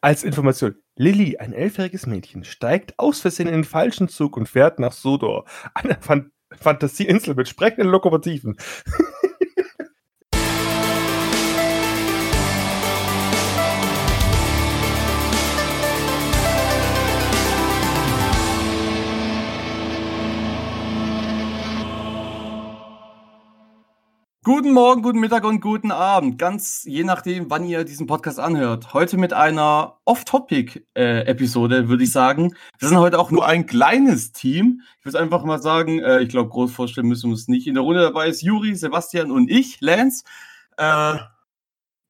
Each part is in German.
als Information. Lilly, ein elfjähriges Mädchen, steigt aus Versehen in den falschen Zug und fährt nach Sodor, einer Fan Fantasieinsel mit sprechenden Lokomotiven. Guten Morgen, guten Mittag und guten Abend. Ganz je nachdem, wann ihr diesen Podcast anhört. Heute mit einer Off-Topic-Episode, würde ich sagen. Wir sind heute auch nur ein kleines Team. Ich würde einfach mal sagen, äh, ich glaube, groß vorstellen müssen wir uns nicht. In der Runde dabei ist Juri, Sebastian und ich, Lance. Äh, ja,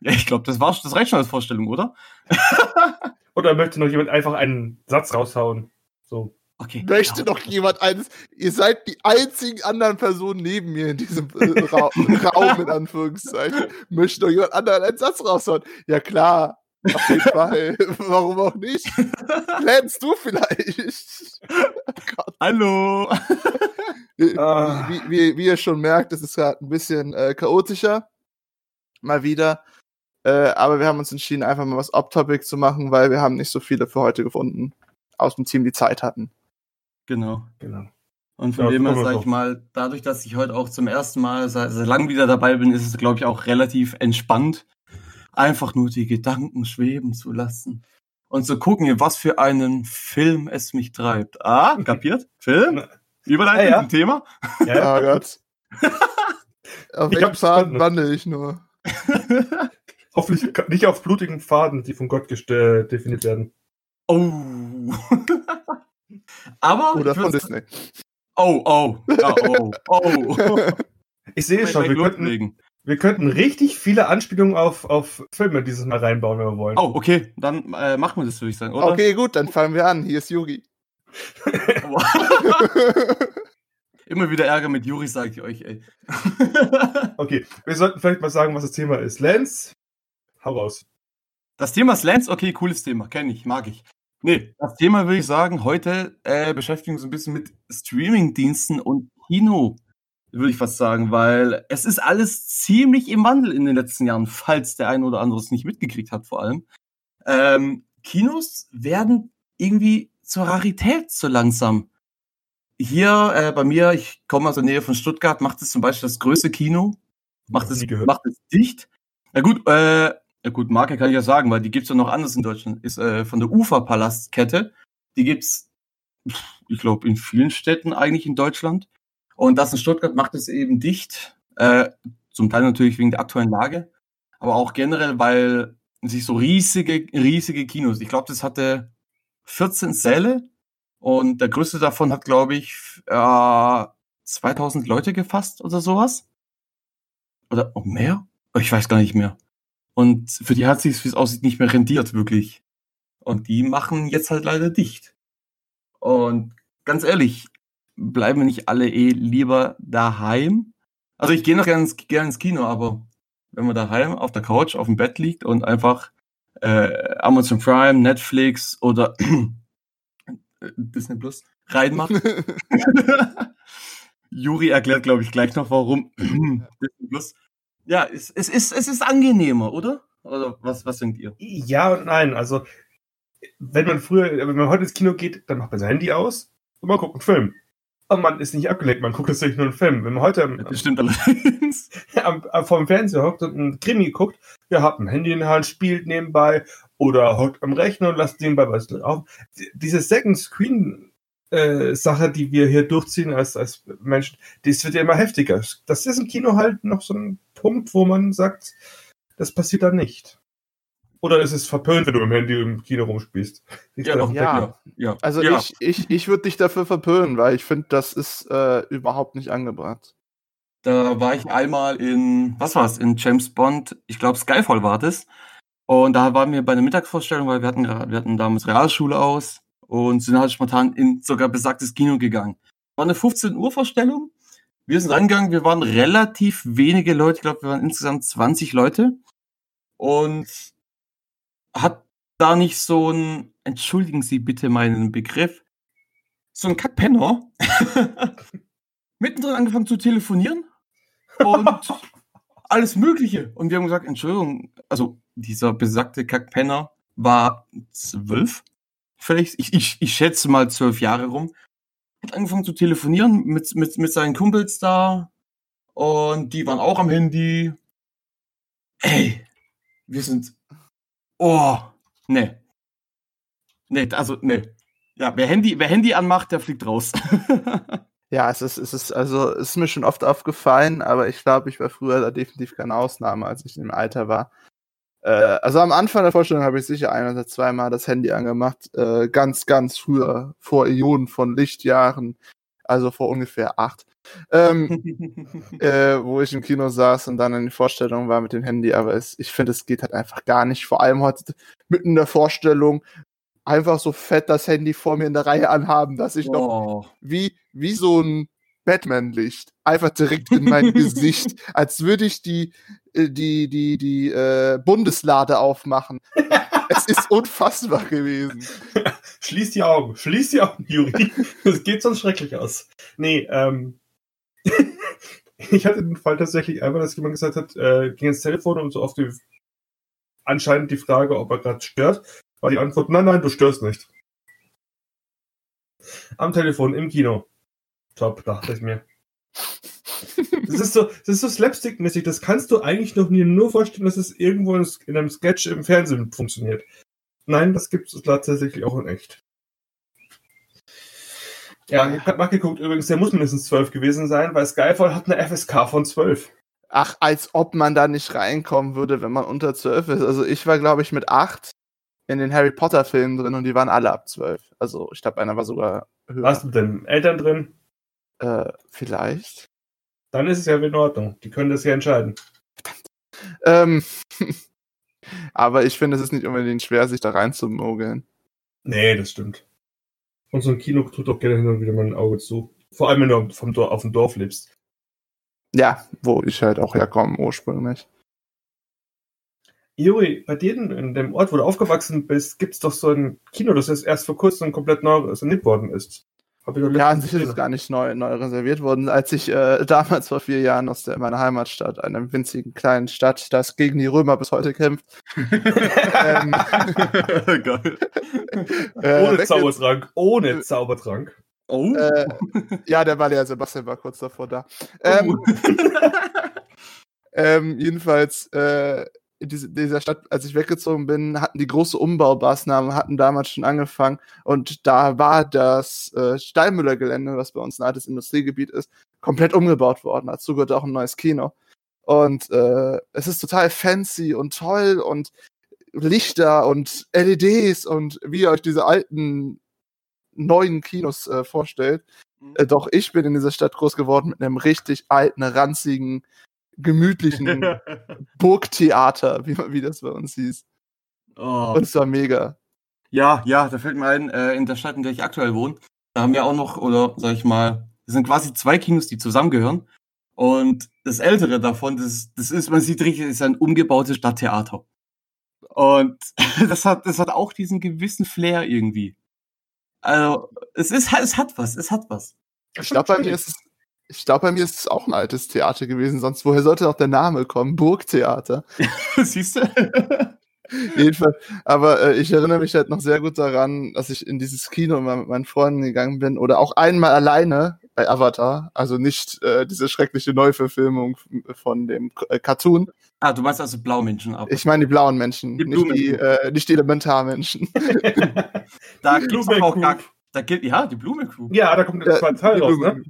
ich glaube, das, war, das reicht schon als Vorstellung, oder? oder möchte noch jemand einfach einen Satz raushauen? So. Okay. Möchte ja. noch jemand eines? Ihr seid die einzigen anderen Personen neben mir in diesem äh, Ra Raum, in Anführungszeichen. Möchte noch jemand anderen einen Satz raushauen? Ja, klar. Auf jeden Fall. Warum auch nicht? Lernst du vielleicht? Oh Hallo. wie, wie, wie, ihr schon merkt, es ist gerade ein bisschen äh, chaotischer. Mal wieder. Äh, aber wir haben uns entschieden, einfach mal was Off-Topic zu machen, weil wir haben nicht so viele für heute gefunden aus dem Team, die Zeit hatten. Genau. genau. Und von ja, dem her, sag ich mal, dadurch, dass ich heute auch zum ersten Mal seit, seit langem wieder dabei bin, ist es, glaube ich, auch relativ entspannt, einfach nur die Gedanken schweben zu lassen. Und zu gucken, was für einen Film es mich treibt. Ah, kapiert? Film? Überleitung ja, ja. zum Thema? Ja, ja. Oh Gott. auf welchem Faden wandle ich nur? Hoffentlich nicht auf blutigen Faden, die von Gott definiert werden. Oh. Aber. Oder von Disney. Oh, oh, oh, oh, oh. Ich sehe schon, wir könnten, wir könnten richtig viele Anspielungen auf, auf Filme dieses Mal reinbauen, wenn wir wollen. Oh, okay, dann äh, machen wir das, würde ich sagen, oder? Okay, gut, dann fangen wir an. Hier ist Yugi. Immer wieder Ärger mit Juri, sage ich euch, ey. okay, wir sollten vielleicht mal sagen, was das Thema ist. Lance, hau raus. Das Thema ist Lance, okay, cooles Thema, kenne ich, mag ich. Nee, das Thema würde ich sagen, heute äh, beschäftigen wir uns ein bisschen mit Streaming-Diensten und Kino, würde ich fast sagen, weil es ist alles ziemlich im Wandel in den letzten Jahren, falls der eine oder andere es nicht mitgekriegt hat, vor allem. Ähm, Kinos werden irgendwie zur Rarität so langsam. Hier äh, bei mir, ich komme aus der Nähe von Stuttgart, macht es zum Beispiel das größte Kino, macht es, macht es dicht. Na gut, äh, ja gut, Marke kann ich ja sagen, weil die gibt's ja noch anders in Deutschland. Ist äh, von der Uferpalastkette. Die gibt's, ich glaube, in vielen Städten eigentlich in Deutschland. Und das in Stuttgart macht es eben dicht. Äh, zum Teil natürlich wegen der aktuellen Lage, aber auch generell, weil sich so riesige, riesige Kinos, ich glaube, das hatte 14 Säle und der größte davon hat, glaube ich, äh, 2000 Leute gefasst oder sowas. Oder auch mehr? Ich weiß gar nicht mehr. Und für die hat sich, wie es aussieht, nicht mehr rendiert, wirklich. Und die machen jetzt halt leider dicht. Und ganz ehrlich, bleiben wir nicht alle eh lieber daheim? Also ich gehe noch gerne ins, gern ins Kino, aber wenn man daheim auf der Couch, auf dem Bett liegt und einfach äh, Amazon Prime, Netflix oder Disney Plus reinmacht. Juri erklärt, glaube ich, gleich noch, warum Disney Plus ja, es, es, ist, es ist angenehmer, oder? Oder was, was denkt ihr? Ja und nein. Also, wenn man früher, wenn man heute ins Kino geht, dann macht man sein Handy aus und man guckt einen Film. Und man ist nicht abgelenkt, man guckt natürlich nur einen Film. Wenn man heute ja, am, am, vor dem Fernseher hockt und einen Krimi guckt, ja, hat ein Handy in der Hand, spielt nebenbei oder hockt am Rechner und lasst nebenbei was drauf. Diese Second Screen äh, Sache, die wir hier durchziehen als, als Menschen, das wird ja immer heftiger. Das ist im Kino halt noch so ein Punkt, wo man sagt, das passiert da nicht. Oder ist es verpönt, wenn du im Handy im Kino rumspielst? Ja, doch, ja. ja. Also ja. ich, ich, ich würde dich dafür verpönen, weil ich finde, das ist äh, überhaupt nicht angebracht. Da war ich einmal in, was war es, in James Bond, ich glaube Skyfall war das. Und da waren wir bei einer Mittagsvorstellung, weil wir hatten, wir hatten damals Realschule aus und sind halt spontan in sogar besagtes Kino gegangen. War eine 15 Uhr Vorstellung wir sind rangegangen, wir waren relativ wenige Leute, ich glaube, wir waren insgesamt 20 Leute. Und hat da nicht so ein, entschuldigen Sie bitte meinen Begriff, so ein Kackpenner mittendrin angefangen zu telefonieren und alles Mögliche. Und wir haben gesagt, Entschuldigung, also dieser besagte Kackpenner war zwölf, vielleicht, ich, ich, ich schätze mal zwölf Jahre rum, hat angefangen zu telefonieren mit, mit, mit seinen Kumpels da und die waren auch am Handy. Ey, wir sind, oh, ne. Ne, also, ne. Ja, wer Handy, wer Handy anmacht, der fliegt raus. Ja, es ist, es ist, also, es ist mir schon oft aufgefallen, aber ich glaube, ich war früher da definitiv keine Ausnahme, als ich im Alter war. Äh, also am Anfang der Vorstellung habe ich sicher ein oder zweimal das Handy angemacht, äh, ganz, ganz früher, vor Ionen von Lichtjahren, also vor ungefähr acht, ähm, äh, wo ich im Kino saß und dann in die Vorstellung war mit dem Handy, aber es, ich finde, es geht halt einfach gar nicht, vor allem heute mitten in der Vorstellung, einfach so fett das Handy vor mir in der Reihe anhaben, dass ich noch oh. wie, wie so ein Batman-Licht einfach direkt in mein Gesicht, als würde ich die, äh, die, die, die äh, Bundeslade aufmachen. es ist unfassbar gewesen. Schließ die Augen, schließ die Augen, Juri. Das geht sonst schrecklich aus. Nee, ähm. ich hatte den Fall tatsächlich einmal, dass jemand gesagt hat, äh, ging ins Telefon und so auf die anscheinend die Frage, ob er gerade stört war die Antwort, nein, nein, du störst nicht. Am Telefon, im Kino. Top, dachte ich mir. Das ist so, das ist so slapstick-mäßig. Das kannst du eigentlich noch nie nur vorstellen, dass es irgendwo in einem Sketch im Fernsehen funktioniert. Nein, das gibt es tatsächlich auch in echt. Ja, ich habe nachgeguckt, übrigens, der muss mindestens 12 gewesen sein, weil Skyfall hat eine FSK von 12. Ach, als ob man da nicht reinkommen würde, wenn man unter 12 ist. Also ich war, glaube ich, mit 8 in den Harry Potter Filmen drin und die waren alle ab 12. Also ich glaube, einer war sogar höher. Warst du denn Eltern drin? Äh, vielleicht. Dann ist es ja in Ordnung. Die können das ja entscheiden. Ähm, aber ich finde, es ist nicht unbedingt schwer, sich da reinzumogeln. Nee, das stimmt. Und so ein Kino tut auch gerne hin und wieder mal ein Auge zu. Vor allem, wenn du vom Dorf, auf dem Dorf lebst. Ja, wo ich halt auch herkomme ursprünglich. Juri, bei dir in dem Ort, wo du aufgewachsen bist, gibt es doch so ein Kino, das ist erst vor kurzem komplett neu saniert worden ist. Ja, an sich ist es gar nicht neu, neu reserviert worden. Als ich äh, damals vor vier Jahren aus der, meiner Heimatstadt, einer winzigen kleinen Stadt, das gegen die Römer bis heute kämpft. ähm, Geil. Äh, ohne Zaubertrank, ohne Zaubertrank. Oh. Äh, ja, der war ja Sebastian war kurz davor da. Ähm, oh. ähm, jedenfalls äh, in dieser Stadt, als ich weggezogen bin, hatten die große Umbaumaßnahmen, hatten damals schon angefangen und da war das äh, Steinmüller-Gelände, was bei uns ein altes Industriegebiet ist, komplett umgebaut worden. Dazu gehört auch ein neues Kino. Und äh, es ist total fancy und toll und Lichter und LEDs und wie ihr euch diese alten neuen Kinos äh, vorstellt. Mhm. Äh, doch ich bin in dieser Stadt groß geworden mit einem richtig alten, ranzigen gemütlichen Burgtheater, wie, wie das bei uns hieß. Oh. Und es war mega. Ja, ja, da fällt mir ein, äh, in der Stadt, in der ich aktuell wohne, da haben wir auch noch, oder sag ich mal, das sind quasi zwei Kinos, die zusammengehören. Und das ältere davon, das, das ist, man sieht richtig, ist ein umgebautes Stadttheater. Und das hat, das hat auch diesen gewissen Flair irgendwie. Also, es ist, es hat was, es hat was. Ich glaube, bei mir ist es ich glaube, bei mir ist es auch ein altes Theater gewesen, sonst woher sollte auch der Name kommen? Burgtheater. Siehst du? Jedenfalls, aber äh, ich erinnere mich halt noch sehr gut daran, dass ich in dieses Kino mal mit meinen Freunden gegangen bin oder auch einmal alleine bei Avatar, also nicht äh, diese schreckliche Neuverfilmung von dem äh, Cartoon. Ah, du meinst also Blaumenschen ab. Ich meine die blauen Menschen, die nicht, die, äh, nicht die Elementarmenschen. da gibt's auch gar, da gibt, ja, die Blume Crew. Ja, da kommt der zweite Teil raus, ne?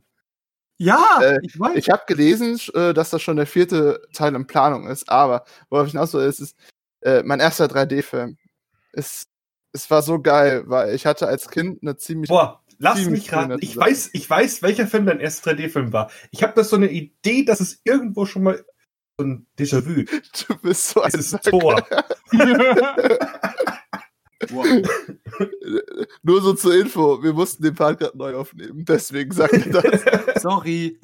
Ja, äh, ich weiß. Ich habe gelesen, äh, dass das schon der vierte Teil in Planung ist, aber worauf ich hinaus will, ist, ist äh, mein erster 3D-Film. Es, es war so geil, weil ich hatte als Kind eine ziemlich. Boah, lass mich raten. Ich weiß, ich weiß, welcher Film dein erster 3D-Film war. Ich habe das so eine Idee, dass es irgendwo schon mal so ein Déjà-vu. Du bist so ein Tor. Wow. Nur so zur Info, wir mussten den Part gerade neu aufnehmen, deswegen sagt er das. Sorry.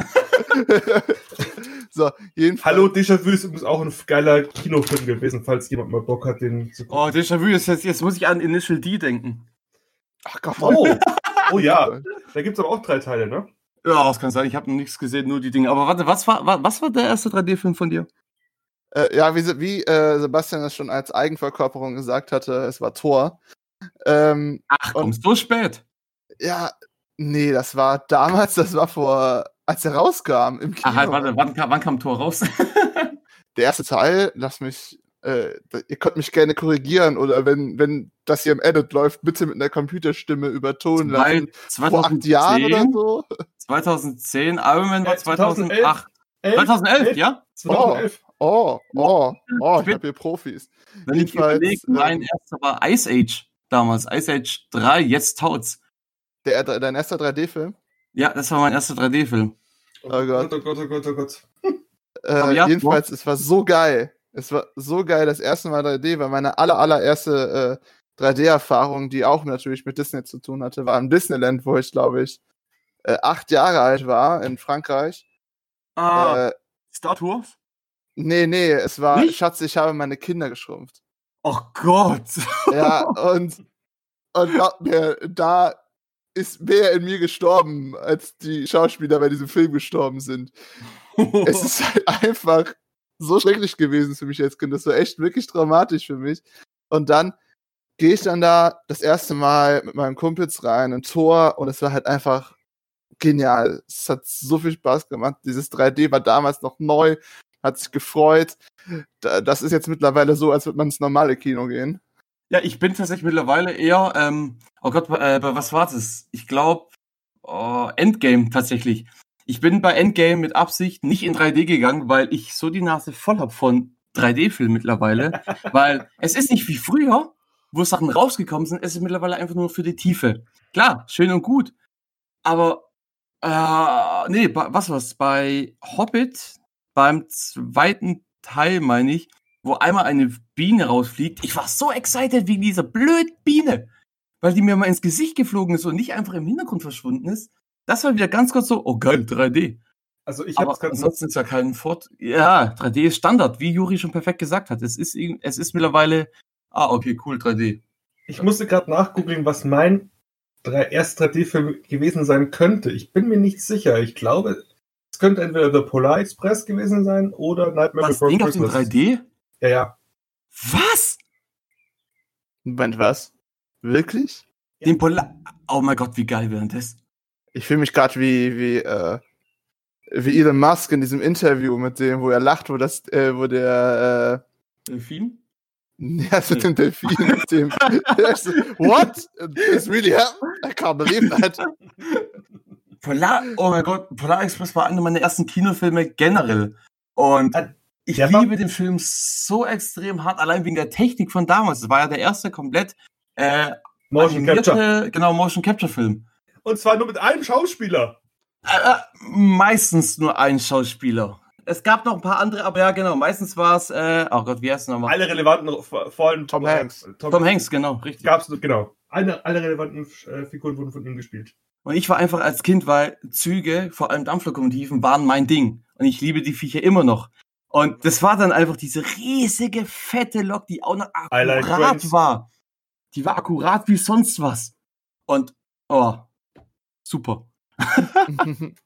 so, jedenfalls. Hallo, Déjà-vu ist übrigens auch ein geiler Kinofilm gewesen, falls jemand mal Bock hat, den zu gucken. Oh, Déjà-vu ist jetzt, jetzt muss ich an Initial D denken. Ach Gott. Oh, oh ja. Da gibt es aber auch drei Teile, ne? Ja, das kann sein. Ich habe noch nichts gesehen, nur die Dinge. Aber warte, was war, was war der erste 3D-Film von dir? Äh, ja, wie, wie äh, Sebastian das schon als Eigenverkörperung gesagt hatte, es war Thor. Ähm, Ach, kommst du spät? ja, nee, das war damals, das war vor, als er rauskam im Kino. Ach, halt, warte, wann, kam- wann kam Tor raus? Der erste Teil, lass mich, äh, ihr könnt mich gerne korrigieren oder wenn, wenn das hier im Edit läuft, bitte mit einer Computerstimme übertonen lassen. Zwei- Vor acht Jahren oder 2010, so? 2010, Iron Man war Äh, 2011. 2008. 2011, ja? 2011. Oh, oh, oh, ich Spät- hab hier Profis. Wenn ich Jedenfalls, überlege, ähm, mein erster war Ice Age damals. Ice Age 3, jetzt taut's. Der, dein erster 3D-Film? Ja, das war mein erster 3D-Film. Oh Gott. Oh Gott, oh Gott, oh Gott. Äh, ja, jedenfalls, es war so geil. Es war so geil, das erste Mal 3D, weil meine aller, allererste äh, 3D-Erfahrung, die auch natürlich mit Disney zu tun hatte, war im Disneyland, wo ich, glaube ich, äh, acht Jahre alt war, in Frankreich. Ah, Äh, Star Wars? Nee, nee, es war, Nicht? Schatz, ich habe meine Kinder geschrumpft. Oh Gott. Ja, und, und glaub mir, da ist mehr in mir gestorben, als die Schauspieler bei diesem Film gestorben sind. es ist halt einfach so schrecklich gewesen für mich als Kind. Das war echt wirklich dramatisch für mich. Und dann gehe ich dann da das erste Mal mit meinen Kumpels rein, ein Tor, und es war halt einfach genial. Es hat so viel Spaß gemacht. Dieses 3D war damals noch neu, hat sich gefreut. Da- Das ist jetzt mittlerweile so, als würde man ins normale Kino gehen. Ja, ich bin tatsächlich mittlerweile eher, ähm, oh Gott, äh, bei was war das? Ich glaube, oh, Endgame tatsächlich. Ich bin bei Endgame mit Absicht nicht in 3D gegangen, weil ich so die Nase voll hab von 3D-Filmen mittlerweile. weil es ist nicht wie früher, wo Sachen rausgekommen sind, es ist mittlerweile einfach nur für die Tiefe. Klar, schön und gut. Aber, äh, nee, was war's? Bei Hobbit, beim zweiten Teil, meine ich, wo einmal eine Biene rausfliegt. Ich war so excited wegen dieser blöden Biene, weil die mir mal ins Gesicht geflogen ist und nicht einfach im Hintergrund verschwunden ist. Das war wieder ganz kurz so, oh geil, 3D. Also ich habe ansonsten ist ja kein Fort. Ja, 3D ist Standard, wie Juri schon perfekt gesagt hat. Es ist, es ist mittlerweile, ah, okay, cool, 3D. Ich musste gerade nachgoogeln, was mein erster 3D-Film gewesen sein könnte. Ich bin mir nicht sicher. Ich glaube, könnte entweder The Polar Express gewesen sein oder Nightmare Was, Before Ding auf dem Christmas. 3D? Ja, ja. Was? Moment, was? Wirklich? Den Polar, oh mein Gott, wie geil wäre das? Ich fühle mich gerade wie, wie, äh, wie Elon Musk in diesem Interview mit dem, wo er lacht, wo das, äh, wo der, Delfin? äh, ja, das mit dem Delfin, mit dem, so, what? This really happened? I can't believe that. Polar, oh mein Gott, Polar Express war einer meiner ersten Kinofilme generell. Und ich der war- liebe den Film so extrem hart, allein wegen der Technik von damals. Das war ja der erste komplett äh, Motion Capture. genau, Motion Capture Film. Und zwar nur mit einem Schauspieler. Äh, äh, meistens nur ein Schauspieler. Es gab noch ein paar andere, aber ja, genau. Meistens war es, äh, oh Gott, wie heißt es nochmal? Alle relevanten, vor allem Tom Hanks. Tom, Tom Hanks, genau, richtig. Gab's, genau. Alle, alle relevanten äh, Figuren wurden von ihm gespielt. Und ich war einfach als Kind, weil Züge, vor allem Dampflokomotiven, waren mein Ding. Und ich liebe die Viecher immer noch. Und das war dann einfach diese riesige, fette Lok, die auch noch like akkurat trains. war. Die war akkurat wie sonst was. Und, oh, super.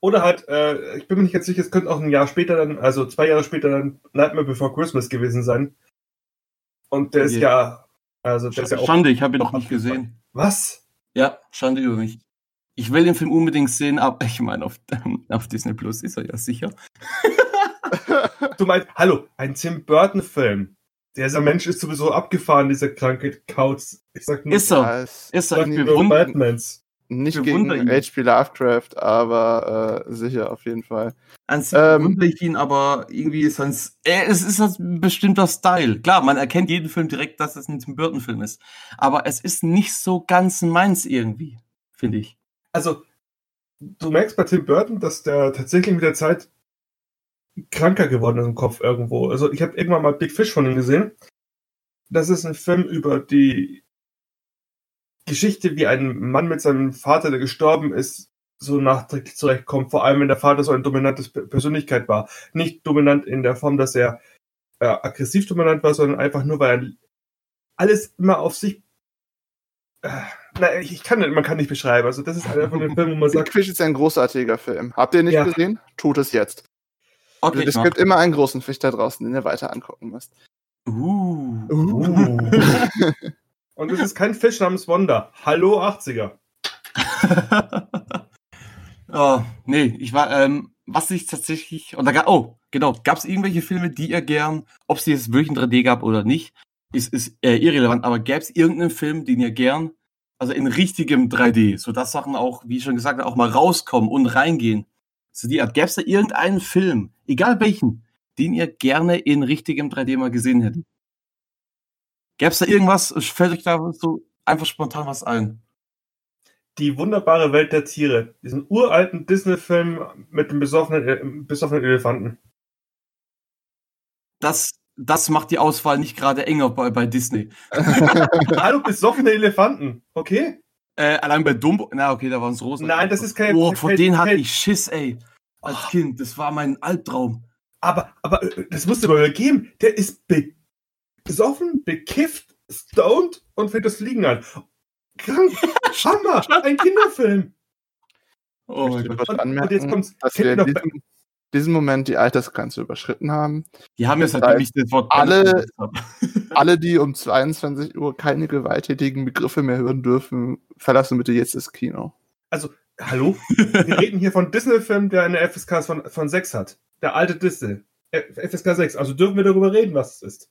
Oder halt, äh, ich bin mir nicht ganz sicher, es könnte auch ein Jahr später dann, also zwei Jahre später dann Nightmare Before Christmas gewesen sein. Und der ist Je. ja, also der ist ja auch. Schande, ich habe ihn noch nicht gesehen. Was? Ja, Schande über mich. Ich will den Film unbedingt sehen, aber ich meine, auf, auf Disney Plus ist er ja sicher. Du meinst, hallo, ein Tim Burton-Film. Dieser Mensch ist sowieso abgefahren, dieser kranke Kauz. Ich sag nur, Ist er. Ist er. sag Ich nur bewundere, Batmans. nicht gegen ihn. H.P. Lovecraft, aber äh, sicher auf jeden Fall. An sich Ähm, ich ihn, aber irgendwie ist es, äh, es ist ein bestimmter Style. Klar, man erkennt jeden Film direkt, dass es ein Tim Burton Film ist. Aber es ist nicht so ganz meins irgendwie, finde ich. Also, du merkst bei Tim Burton, dass der tatsächlich mit der Zeit kranker geworden ist im Kopf irgendwo. Also, ich habe irgendwann mal Big Fish von ihm gesehen. Das ist ein Film über die Geschichte, wie ein Mann mit seinem Vater, der gestorben ist, so nachträglich zurechtkommt. Vor allem, wenn der Vater so eine dominante Pe- Persönlichkeit war. Nicht dominant in der Form, dass er äh, aggressiv dominant war, sondern einfach nur, weil er alles immer auf sich. Äh, na, ich, kann nicht, man kann nicht beschreiben. Also, das ist einer von den Filmen, wo man Big sagt, Fish ist ein großartiger Film. Habt ihr ihn nicht Ja. gesehen? Tut es jetzt. Okay, es ich gibt immer einen großen Fisch da draußen, den ihr weiter angucken müsst. Uh. Uh. Und es ist kein Fisch namens Wanda. Hallo 80er. oh, nee, ich war, ähm, was ich tatsächlich, und da oh, genau, gab es irgendwelche Filme, die ihr gern, ob es jetzt wirklich in 3D gab oder nicht, ist, ist äh, irrelevant, aber gäbe es irgendeinen Film, den ihr gern, also in richtigem 3D, so dass Sachen auch, wie schon gesagt, auch mal rauskommen und reingehen. So die Art, gäbe es da irgendeinen Film, egal welchen, den ihr gerne in richtigem 3D mal gesehen hättet? Gäbe es da irgendwas, fällt euch da so einfach spontan was ein? Die wunderbare Welt der Tiere. Diesen uralten Disney-Film mit dem besoffenen, äh, besoffenen Elefanten. Das, das macht die Auswahl nicht gerade enger bei, bei Disney. Hallo, besoffene Elefanten. Okay? Äh, allein bei Dumbo, na okay, da waren es Rosen. Nein, das ist kein. Oh, kein- vor denen hatte kein- ich Schiss, ey. Als Oh. Kind, das war mein Albtraum. Aber, aber äh, das musst du mal geben. Der ist be besoffen, bekifft, stoned und fängt das Fliegen an. Krank. Hammer. Ein Kinderfilm. Oh mein Ich Gott. möchte Und- und anmerken, jetzt kommt's. dass wir in noch- diesem, diesem Moment die Altersgrenze überschritten haben. Die haben jetzt halt nämlich das Wort alle-. Alle, die um 22 Uhr keine gewalttätigen Begriffe mehr hören dürfen, verlassen bitte jetzt das Kino. Hallo? Wir reden hier von Disney-Film, der eine FSK von, von 6 hat. Der alte Disney. F- FSK 6. Also dürfen wir darüber reden, was es ist.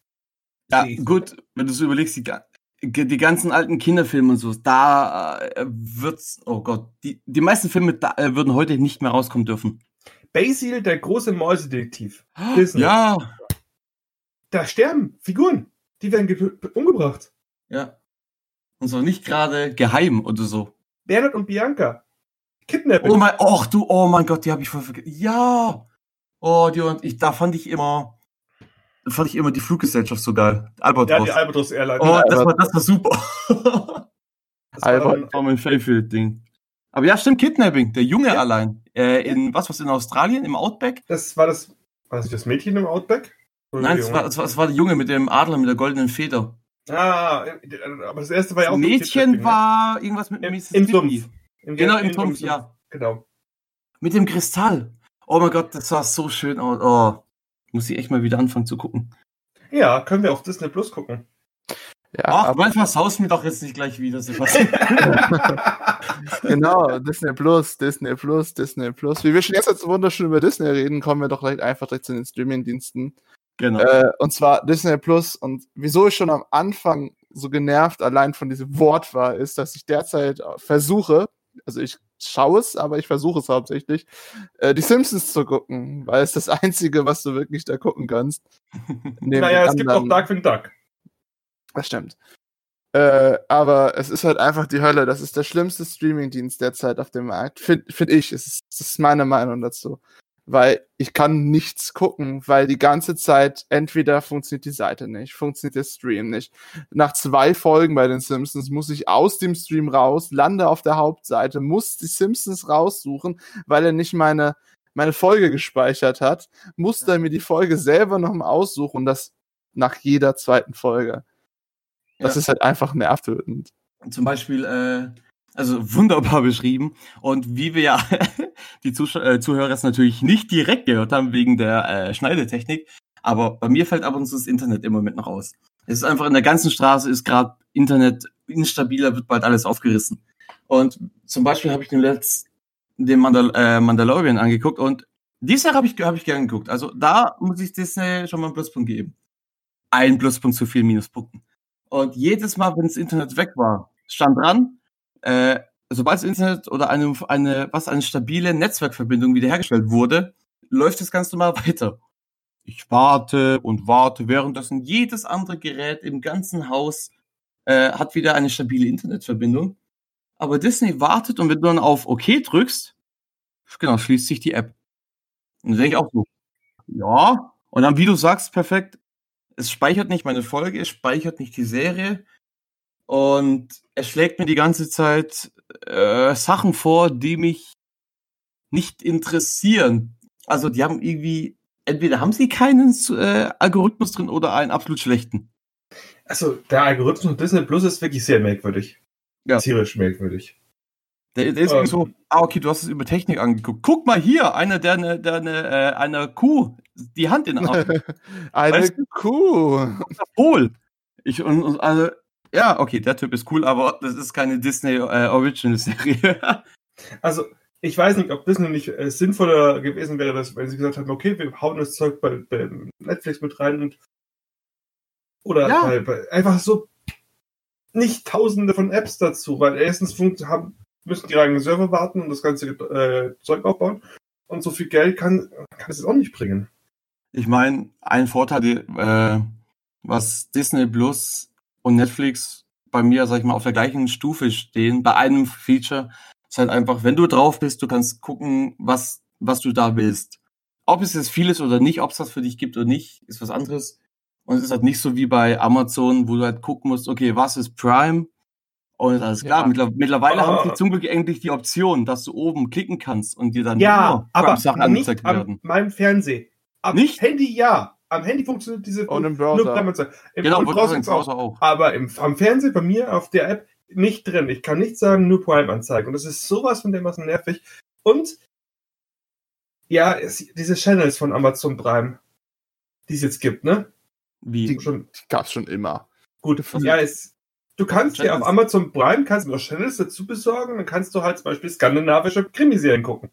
Ja, Sie- gut, wenn du so überlegst, die, die ganzen alten Kinderfilme und so, da äh, wird's, oh Gott, die, die meisten Filme da, äh, würden heute nicht mehr rauskommen dürfen. Basil, der große Mäusedetektiv. Disney. Ja, Da sterben Figuren. Die werden ge- umgebracht. ja. Und so nicht gerade geheim oder so. Bernhard und Bianca. Kidnapping. Oh mein, och du, oh mein Gott, die habe ich voll vergessen. Ja. Oh, die und ich, da fand ich immer, da fand ich immer die Fluggesellschaft so geil. ja, Albatros. die Albatros Airline. oh, das war, das war super. Das war Albert- war mein Favorite-Ding. Aber ja, stimmt, Kidnapping, der Junge allein. Äh, in, was, was in Australien, im Outback? Das war das. War das das Mädchen im Outback? Oder Nein, es war, es, war, es war der Junge mit dem Adler, mit der goldenen Feder. Ah, aber das erste war ja Das auch Mädchen ne? war irgendwas mit Im, Mississippi. im Sumpf. Im, Genau, im Sumpf, ja. Genau. Mit dem Kristall. Oh mein Gott, das sah so schön aus. Oh, muss ich echt mal wieder anfangen zu gucken. Ja, können wir auf Disney Plus gucken. Ja, Ach, aber manchmal saust mir doch jetzt nicht gleich wieder, Sebastian. genau, Disney Plus, Disney Plus, Disney Plus. Wie wir schon jetzt so wunderschön über Disney reden, kommen wir doch gleich einfach direkt zu den Streaming-Diensten. genau. Äh, und zwar Disney Plus. Und wieso ich schon am Anfang so genervt allein von diesem Wort war, ist, dass ich derzeit versuche, also ich schaue es, aber ich versuche es hauptsächlich, äh, die Simpsons zu gucken, weil es das Einzige, was du wirklich da gucken kannst. Naja, es gibt auch Darkwing Duck. Das stimmt. Äh, aber es ist halt einfach die Hölle. Das ist der schlimmste Streamingdienst derzeit auf dem Markt. Finde find ich. Es ist, das ist meine Meinung dazu. Weil ich kann nichts gucken, weil die ganze Zeit entweder funktioniert die Seite nicht, funktioniert der Stream nicht. Nach zwei Folgen bei den Simpsons muss ich aus dem Stream raus, lande auf der Hauptseite, muss die Simpsons raussuchen, weil er nicht meine, meine Folge gespeichert hat, muss dann mir die Folge selber nochmal aussuchen das nach jeder zweiten Folge. Das Ja. ist halt einfach nervtötend. Zum Beispiel, äh, also wunderbar beschrieben. Und wie wir ja die Zusch äh, Zuhörer es natürlich nicht direkt gehört haben wegen der äh, Schneidetechnik, aber bei mir fällt ab und zu das Internet im Moment noch aus. Es ist einfach in der ganzen Straße ist gerade Internet instabiler, wird bald alles aufgerissen. Und zum Beispiel habe ich den letzten den Mandal äh, Mandalorian angeguckt und dieses Jahr habe ich, hab ich gern geguckt. Also da muss ich Disney schon mal einen Pluspunkt geben. Ein Pluspunkt zu viel Minuspunkten. Und jedes Mal, wenn das Internet weg war, stand dran, äh, sobald das Internet oder eine, eine, was, eine stabile Netzwerkverbindung wiederhergestellt wurde, läuft das ganz normal weiter. Ich warte und warte, währenddessen jedes andere Gerät im ganzen Haus äh, hat wieder eine stabile Internetverbindung. Aber Disney wartet und wenn du dann auf OK drückst, genau, schließt sich die App. Und dann denke ich auch so, ja. Und dann, wie du sagst, perfekt, es speichert nicht meine Folge, es speichert nicht die Serie und es schlägt mir die ganze Zeit äh, Sachen vor, die mich nicht interessieren. Also die haben irgendwie, entweder haben sie keinen äh, Algorithmus drin oder einen absolut schlechten. Also, der Algorithmus von Disney Plus ist wirklich sehr merkwürdig. Ja. Tierisch merkwürdig. Der, der ist Ähm. irgendwie so, ah, okay, du hast es über Technik angeguckt. Guck mal hier, einer, der eine, der eine, äh, einer Kuh die Hand in den Arm Eine Weißt du? Kuh. Pol. Ich, und, und, also, ja, okay, der Typ ist cool, aber das ist keine Disney äh, Original Serie. Also, ich weiß nicht, ob Disney nicht äh, sinnvoller gewesen wäre, dass, wenn sie gesagt haben, okay, wir hauen das Zeug bei, bei Netflix mit rein und oder Ja. bei, bei, einfach so nicht tausende von Apps dazu, weil erstens haben, müssen die eigenen Server warten und das ganze äh, Zeug aufbauen und so viel Geld kann, kann es jetzt auch nicht bringen. Ich meine, ein Vorteil, die, äh, was Disney Plus und Netflix bei mir, sag ich mal, auf der gleichen Stufe stehen, bei einem Feature, ist halt einfach, wenn du drauf bist, du kannst gucken, was, was du da willst. Ob es jetzt viel ist oder nicht, ob es das für dich gibt oder nicht, ist was anderes. Und es ist halt nicht so wie bei Amazon, wo du halt gucken musst, okay, was ist Prime? Und ist alles klar. Ja. Mittler- Mittlerweile Ah. haben sie zum Glück endlich die Option, dass du oben klicken kannst und dir dann Ja, nur aber Prime-Sachen nicht angezeigt am werden. meinem Fernsehen. Am Nicht? Handy ja. Am Handy funktioniert diese Und im nur Browser. Prime-Anzeige. Im Genau, und Browser auch. Browser auch. Aber im, am Fernsehen bei mir auf der App nicht drin. Ich kann nicht sagen, nur Prime-Anzeigen. Und das ist sowas von dermaßen nervig. Und ja, es, diese Channels von Amazon Prime, die es jetzt gibt, ne? Wie? Die- Schon Die gab's schon immer. gut. Also- ja, es, du kannst dir auf. Amazon Prime kannst du noch Channels dazu besorgen. Dann kannst du halt zum Beispiel skandinavische Krimiserien gucken.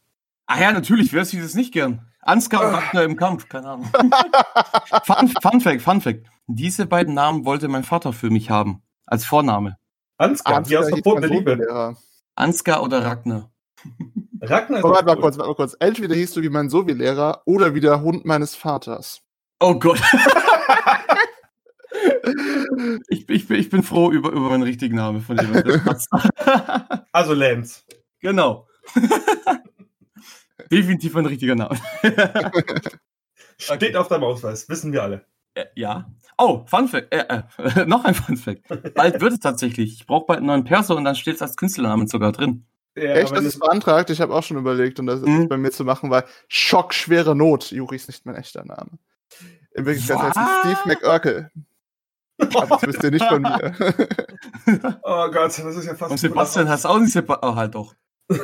Ah ja, natürlich, wer sieht das nicht gern? Ansgar und Ragnar im Kampf, keine Ahnung. Fun, Fun Fact, Fun Fact. Diese beiden Namen wollte mein Vater für mich haben. Als Vorname. Ansgar, die aus verbotene Liebe. Ansgar oder Ragnar. Ragnar ist Oh, warte mal kurz, warte mal kurz. Entweder hieß du wie mein Sovi-Lehrer oder wie der Hund meines Vaters. Oh Gott. ich, ich, bin- ich bin froh über, über meinen richtigen Namen, von dem. Also Lance. Genau. Definitiv ein richtiger Name. Steht auf deinem Ausweis, wissen wir alle. Äh, ja. Oh, Fun Fact. Äh, äh, noch ein Fun Fact. Bald wird es tatsächlich. Ich brauche bald einen neuen Perso und dann steht es als Künstlernamen sogar drin. Ja, Echt, das ist beantragt? Ich habe auch schon überlegt, und das Mhm. bei mir zu machen, weil schockschwere Not. Juri ist nicht mein echter Name. In Wirklichkeit heißt Steve McUrkel. Aber das wisst ihr nicht von mir. Oh Gott, das ist ja fast. Und Sebastian hast auch nicht Sebastian. Oh, halt doch.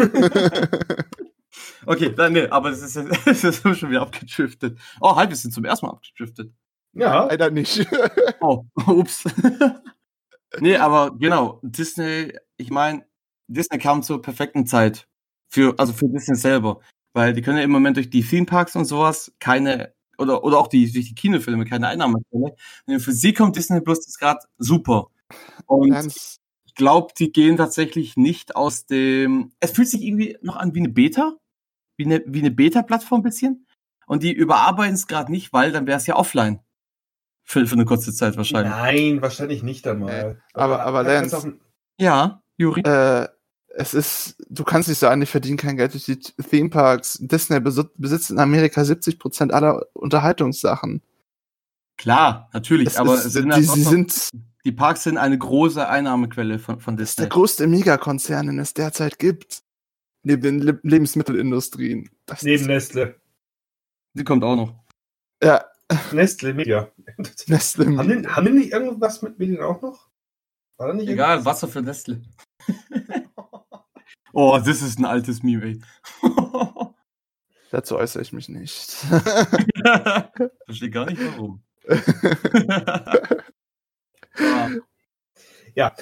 Okay, dann, nee, aber das ist, das ist schon wieder abgedriftet. Oh, halt, wir sind zum ersten Mal abgedriftet. Ja, Leider nicht. Oh, ups. nee, aber genau, Disney, ich meine, Disney kam zur perfekten Zeit. Für, also für Disney selber. Weil die können ja im Moment durch die Theme Parks und sowas keine, oder, oder auch die, durch die Kinofilme keine Einnahmequelle. Und für sie kommt Disney Plus das gerade super. Und Ganz, ich glaube, die gehen tatsächlich nicht aus dem. Es fühlt sich irgendwie noch an wie eine Beta. Wie eine, wie eine Beta-Plattform ein bisschen. Und die überarbeiten es gerade nicht, weil dann wäre es ja offline. Für, für eine kurze Zeit wahrscheinlich. nein, wahrscheinlich nicht einmal. aber- aber da kannst Lance- Ja, Juri. äh, es ist, du kannst nicht sagen, die verdienen kein Geld durch die Theme Parks. Disney besit- besitzt in Amerika 70% aller Unterhaltungssachen. Klar, natürlich. Es aber ist, sind die, sie trotzdem- sind die Parks sind eine große Einnahmequelle von, von ist der Disney. größte Megakonzern, den es derzeit gibt. Neben den Le Lebensmittelindustrien. Das Neben Nestle. Die kommt auch noch. ja, Nestle Media. Nestle. haben, die, haben die nicht irgendwas mit Medien auch noch? War da nicht Egal, Wasser für Nestle. oh, das ist ein altes Meme, ey. Dazu äußere ich mich nicht. Verstehe gar nicht warum. ja,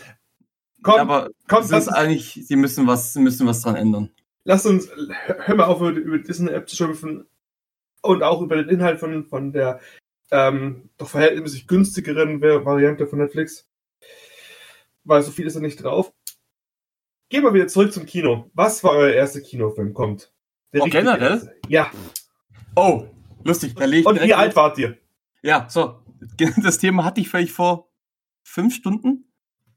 Komm, aber komm, ist uns, eigentlich, sie müssen was, sie müssen was dran ändern. lass uns, hör mal auf, über, über Disney-App zu schimpfen und auch über den Inhalt von, von der ähm, doch verhältnismäßig günstigeren Variante von Netflix. Weil so viel ist da nicht drauf. Gehen wir wieder zurück zum Kino. Was war euer erster Kinofilm? Kommt. Der Oh, generell? erste. Ja. Oh, lustig. Da ich Und wie alt wart ihr? Ja, so. Das Thema hatte ich vielleicht vor fünf Stunden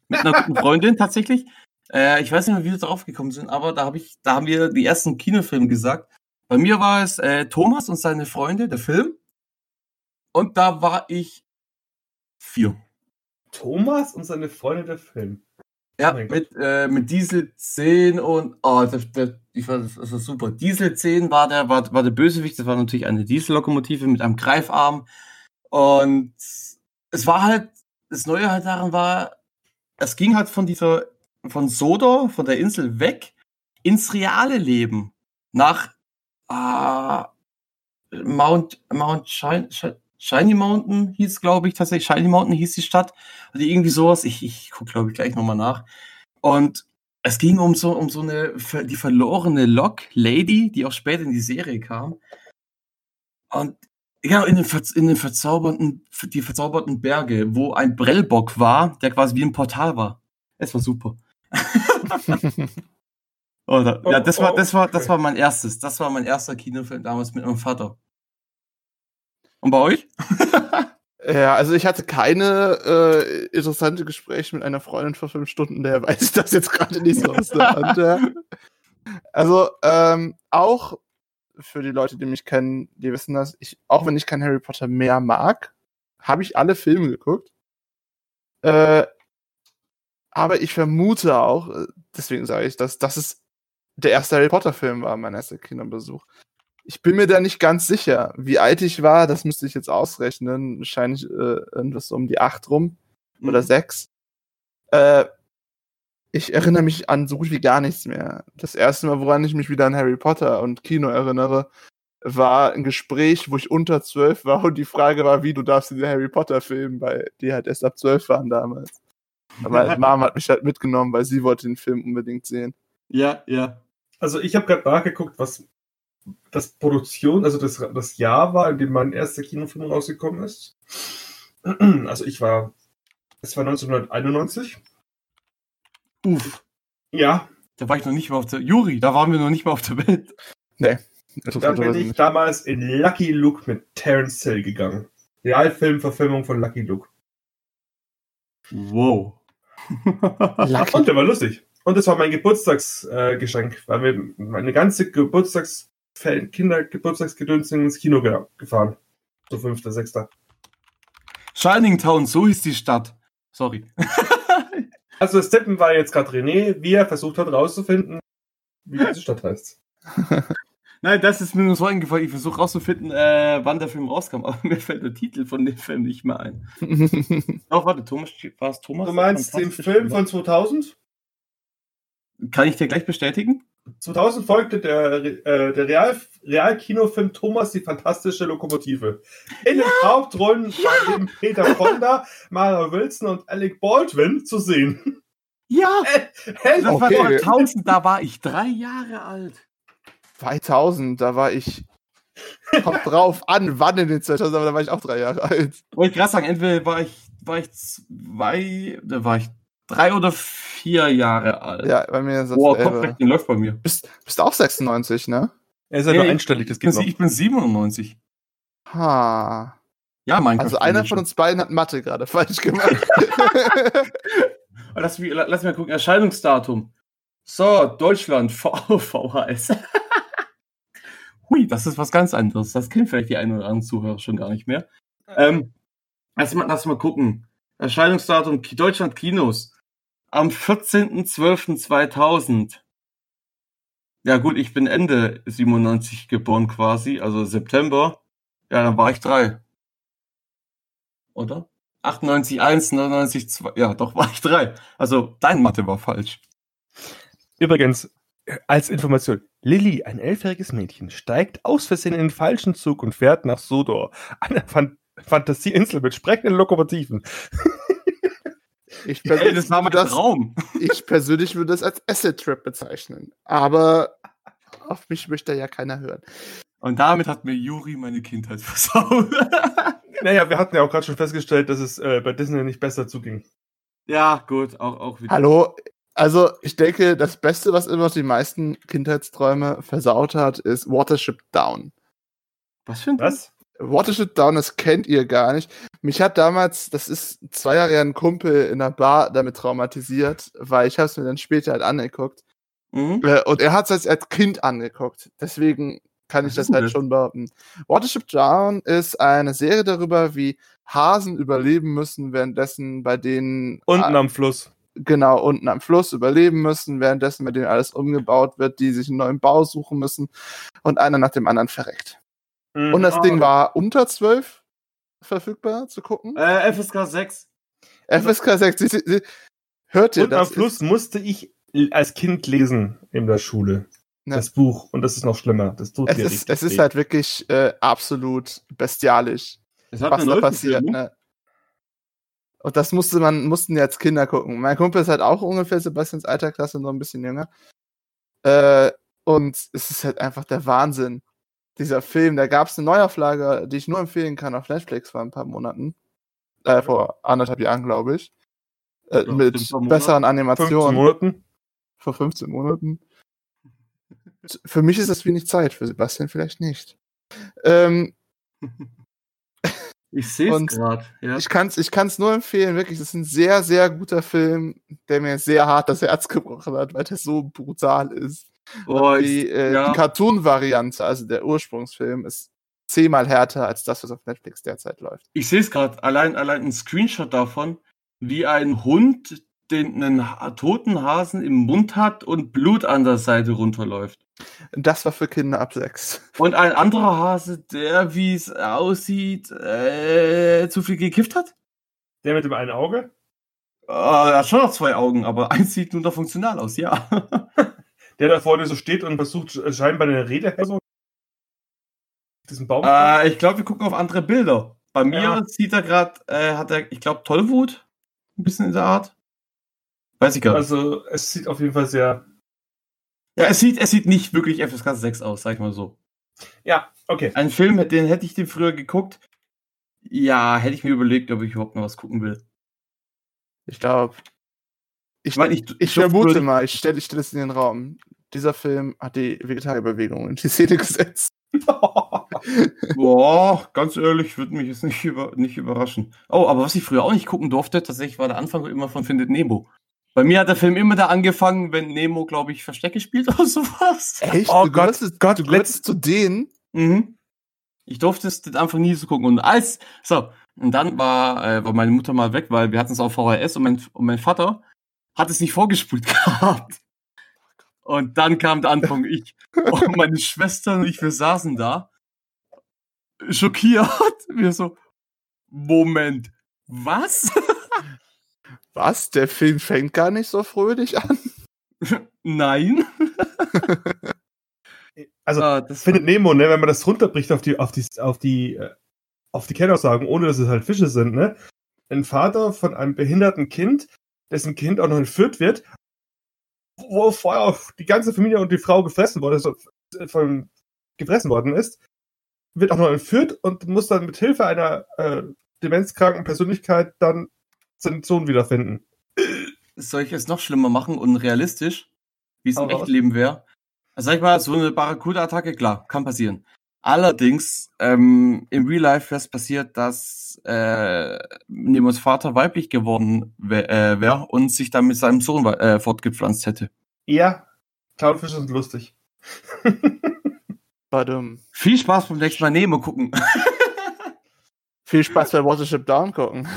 mit einer guten Freundin tatsächlich. Äh, ich weiß nicht mehr, wie wir darauf gekommen sind, aber da habe ich, da haben wir die ersten Kinofilme gesagt. Bei mir war es äh, Thomas und seine Freunde, der Film. Und da war ich vier. Thomas und seine Freunde der Film. Ja, mit, äh, mit Diesel 10 und oh, das, das, ich fand das, war super. Diesel 10 war der, war, war der Bösewicht, das war natürlich eine Diesellokomotive mit einem Greifarm. Und es war halt, das Neue halt daran war, es ging halt von dieser, von Sodor, von der Insel weg ins reale Leben nach ah, Mount, Mount Shine, Shi- Shiny Mountain hieß, glaube ich, tatsächlich. Shiny Mountain hieß die Stadt. Oder irgendwie sowas. Ich, ich gucke, glaube ich, gleich nochmal nach. Und es ging um so, um so eine, die verlorene Lok Lady, die auch später in die Serie kam. Und ja, in den, in den verzauberten, die verzauberten Berge, wo ein Brellbock war, der quasi wie ein Portal war. Es war super. Oder, ja, das war, das war, das war mein erstes. Das war mein erster Kinofilm damals mit meinem Vater. Und bei euch? Ja, also ich hatte keine äh, interessante Gespräche mit einer Freundin vor fünf Stunden, daher weiß ich das jetzt gerade nicht so aus der Hand. ja. Also ähm, auch für die Leute, die mich kennen, die wissen das, ich, auch wenn ich kein Harry Potter mehr mag, habe ich alle Filme geguckt. Äh, aber ich vermute auch, äh, deswegen sage ich das, dass es der erste Harry Potter Film war, mein erster Kinobesuch. Ich bin mir da nicht ganz sicher, wie alt ich war, das müsste ich jetzt ausrechnen. Wahrscheinlich äh, irgendwas so um die acht rum oder sechs. Äh, ich erinnere mich an so gut wie gar nichts mehr. Das erste Mal, woran ich mich wieder an Harry Potter und Kino erinnere, war ein Gespräch, wo ich unter zwölf war und die Frage war, wie du darfst in den Harry Potter filmen, weil die halt erst ab zwölf waren damals. Aber meine Mom hat mich halt mitgenommen, weil sie wollte den Film unbedingt sehen. Ja, ja. Also ich habe gerade nachgeguckt, was das Produktion, also das, das Jahr war, in dem mein erster Kinofilm rausgekommen ist. Also ich war, es war 1991. Uff. Ja, Da war ich noch nicht mal auf der. Juri, da waren wir noch nicht mal auf der Welt. da bin ich damals in Lucky Luke mit Terence Hill gegangen. Realfilm-Verfilmung von Lucky Luke. Wow. Lucky. Und der war lustig. Und das war mein Geburtstagsgeschenk, äh, weil wir meine ganze Geburtstags Kindergeburtstagsgedöns ins Kino ge gefahren. So fünfter, sechster. Shining Town, so hieß die Stadt. Sorry. Also das Tippen war jetzt gerade René, wie er versucht hat rauszufinden, wie diese Stadt heißt. Nein, das ist mir nur so eingefallen. Ich versuche rauszufinden, äh, wann der Film rauskam, aber mir fällt der Titel von dem Film nicht mehr ein. Doch, warte, Thomas, war es Thomas? Du meinst den Film von 2000? Kann ich dir gleich bestätigen? 2000 folgte der, äh, der Real, Realkinofilm Thomas die fantastische Lokomotive. In den Hauptrollen waren eben Peter Fonda, Mara Wilson und Alec Baldwin zu sehen. Ja! Hä? Das Okay. war 2000, da war ich drei Jahre alt. 2000, da war ich. Kommt drauf an, wann in den 2000, aber da war ich auch drei Jahre alt. Wollte ich gerade sagen, entweder war ich, war ich zwei, da war ich drei oder vier Jahre alt. Ja, bei mir ist das Boah. Kopfrechnen läuft bei mir. Bist, bist auch 96, ne? Er ist ja Nee, nur einstellig, das Ich bin, geht noch. ich bin 97. Ha. Ja, mein Also einer von uns beiden hat Mathe gerade falsch gemacht. Lass mich, lass mich mal gucken, Erscheinungsdatum. So, Deutschland, V- VHS. Hui, das ist was ganz anderes. Das kennen vielleicht die einen oder anderen Zuhörer schon gar nicht mehr. Ähm, lass, mal, lass mal gucken. Erscheinungsdatum Deutschland Kinos. Am 14.12.2000. Ja gut, ich bin Ende 97 geboren quasi, also September. Ja, dann war ich drei. Oder? 98, 1, 99, 2. Ja, doch war ich drei. Also dein Mathe war falsch. Übrigens, äh, als Information, Lilly, ein elfjähriges Mädchen, steigt aus Versehen in den falschen Zug und fährt nach Sodor, einer Fan Fantasieinsel mit sprechenden Lokomotiven. Ich Ey, persönlich, das war mein würde das, Traum. ich persönlich würde das als Acid-Trip bezeichnen. Aber auf mich möchte ja keiner hören. Und damit hat mir Juri meine Kindheit versaut. Naja, wir hatten ja auch gerade schon festgestellt, dass es äh, bei Disney nicht besser zuging. ja, gut, auch, auch wieder. Hallo? Also, ich denke, das Beste, was immer die meisten Kindheitsträume versaut hat, ist Watership Down. Was für ein Was? Watership Down, das kennt ihr gar nicht. Mich hat damals, das ist zwei Jahre her ein Kumpel in der Bar damit traumatisiert, weil ich habe es mir dann später halt angeguckt. Mhm. Äh, Und er hat es als Kind angeguckt. Deswegen kann ich das halt schon behaupten. Watership Down ist eine Serie darüber, wie Hasen überleben müssen, währenddessen bei denen Unten am Fluss. genau unten am Fluss überleben müssen, währenddessen bei denen alles umgebaut wird, die sich einen neuen Bau suchen müssen und einer nach dem anderen verreckt. Mhm. Und das Ah. Ding war unter 12 verfügbar zu gucken. Äh, FSK 6. FSK 6, Sie, Sie, hört ihr am das? Fluss musste ich als Kind lesen in der Schule. Ja. Das Buch. Und das ist noch schlimmer. Das tut Es ist, es ist halt wirklich äh, absolut bestialisch, was da passiert. Ne? Und das musste man, mussten ja als Kinder gucken. Mein Kumpel ist halt auch ungefähr Sebastians Alterklasse, nur ein bisschen jünger. Äh, und es ist halt einfach der Wahnsinn. Dieser Film, da gab es eine Neuauflage, die ich nur empfehlen kann auf Netflix vor ein paar Monaten. Äh, vor anderthalb Jahren, glaube ich. Äh, Ja, mit besseren 15 Animationen. Monaten. Vor 15 Monaten. Für mich ist das wenig Zeit, für Sebastian vielleicht nicht. Ähm, Ich sehe es gerade. Ja. ich kann es ich kann's nur empfehlen, wirklich. Das ist ein sehr, sehr guter Film, der mir sehr hart das Herz gebrochen hat, weil der so brutal ist. Oh, ich, Die, äh, ja. die Cartoon-Variante, also der Ursprungsfilm, ist zehnmal härter als das, was auf Netflix derzeit läuft. ich sehe es gerade. Allein, allein ein Screenshot davon, wie ein Hund den einen toten Hasen im Mund hat und Blut an der Seite runterläuft. Das war für Kinder ab sechs. Und ein anderer Hase, der, wie es aussieht, äh, zu viel gekifft hat. Der mit dem einen Auge. Äh, er hat schon noch zwei Augen, aber eins sieht nur noch funktional aus, ja. Der da vorne so steht und versucht scheinbar eine Rede so diesen Baum. äh, ich glaube, wir gucken auf andere Bilder. Bei mir Ja. sieht er gerade, äh, hat er, ich glaube, Tollwut. Ein bisschen in der Art. Weiß ich gar nicht. also es sieht auf jeden Fall sehr. Ja, es sieht, es sieht nicht wirklich FSK 6 aus, sag ich mal so. Ja, okay. Ein Film, den hätte ich den früher geguckt. Ja, hätte ich mir überlegt, ob ich überhaupt noch was gucken will. Ich glaube. Ich, meine, ich, ich vermute mal, ich stelle ich stell es in den Raum. Dieser Film hat die Vegetarierbewegung in die Szene gesetzt. Boah, ganz ehrlich, würde mich jetzt nicht, über, nicht überraschen. Oh, aber was ich früher auch nicht gucken durfte, tatsächlich war der Anfang immer von Findet Nemo. Bei mir hat der Film immer da angefangen, wenn Nemo, glaube ich, Verstecke spielt oder sowas. Echt? Oh du Gott, gehörst, Gott, du gehörst zu denen? Mhm. Ich durfte es Anfang nie so gucken. Und als, so, und dann war, äh, war meine Mutter mal weg, weil wir hatten es auf VHS und mein, und mein Vater hat es nicht vorgespult gehabt. Und dann kam der Anfang, ich und meine Schwester und ich, wir saßen da, schockiert, wir so, Moment, was? Was? Der Film fängt gar nicht so fröhlich an? Nein? Also Ah, das findet Nemo, ne, wenn man das runterbricht auf die, auf die, auf die, äh, auf die Kernaussagen, ohne dass es halt Fische sind, ne? Ein Vater von einem behinderten Kind, dessen Kind auch noch entführt wird, wo vorher auch die ganze Familie und die Frau gefressen wurde, so, äh, von, gefressen worden ist, wird auch noch entführt und muss dann mit Hilfe einer äh, demenzkranken Persönlichkeit dann seinen Sohn wiederfinden. soll ich es noch schlimmer machen und realistisch, wie es im Hau raus. echten Leben wäre? Also sag ich mal, so eine Barracuda-Attacke, klar, kann passieren. Allerdings, ähm, im Real Life wäre es passiert, dass äh, Nemos Vater weiblich geworden wäre äh, wär und sich dann mit seinem Sohn äh, fortgepflanzt hätte. Ja, Clownfische sind lustig. Badum. Viel Spaß beim nächsten Mal Nemo gucken. Viel Spaß bei Watership Down gucken.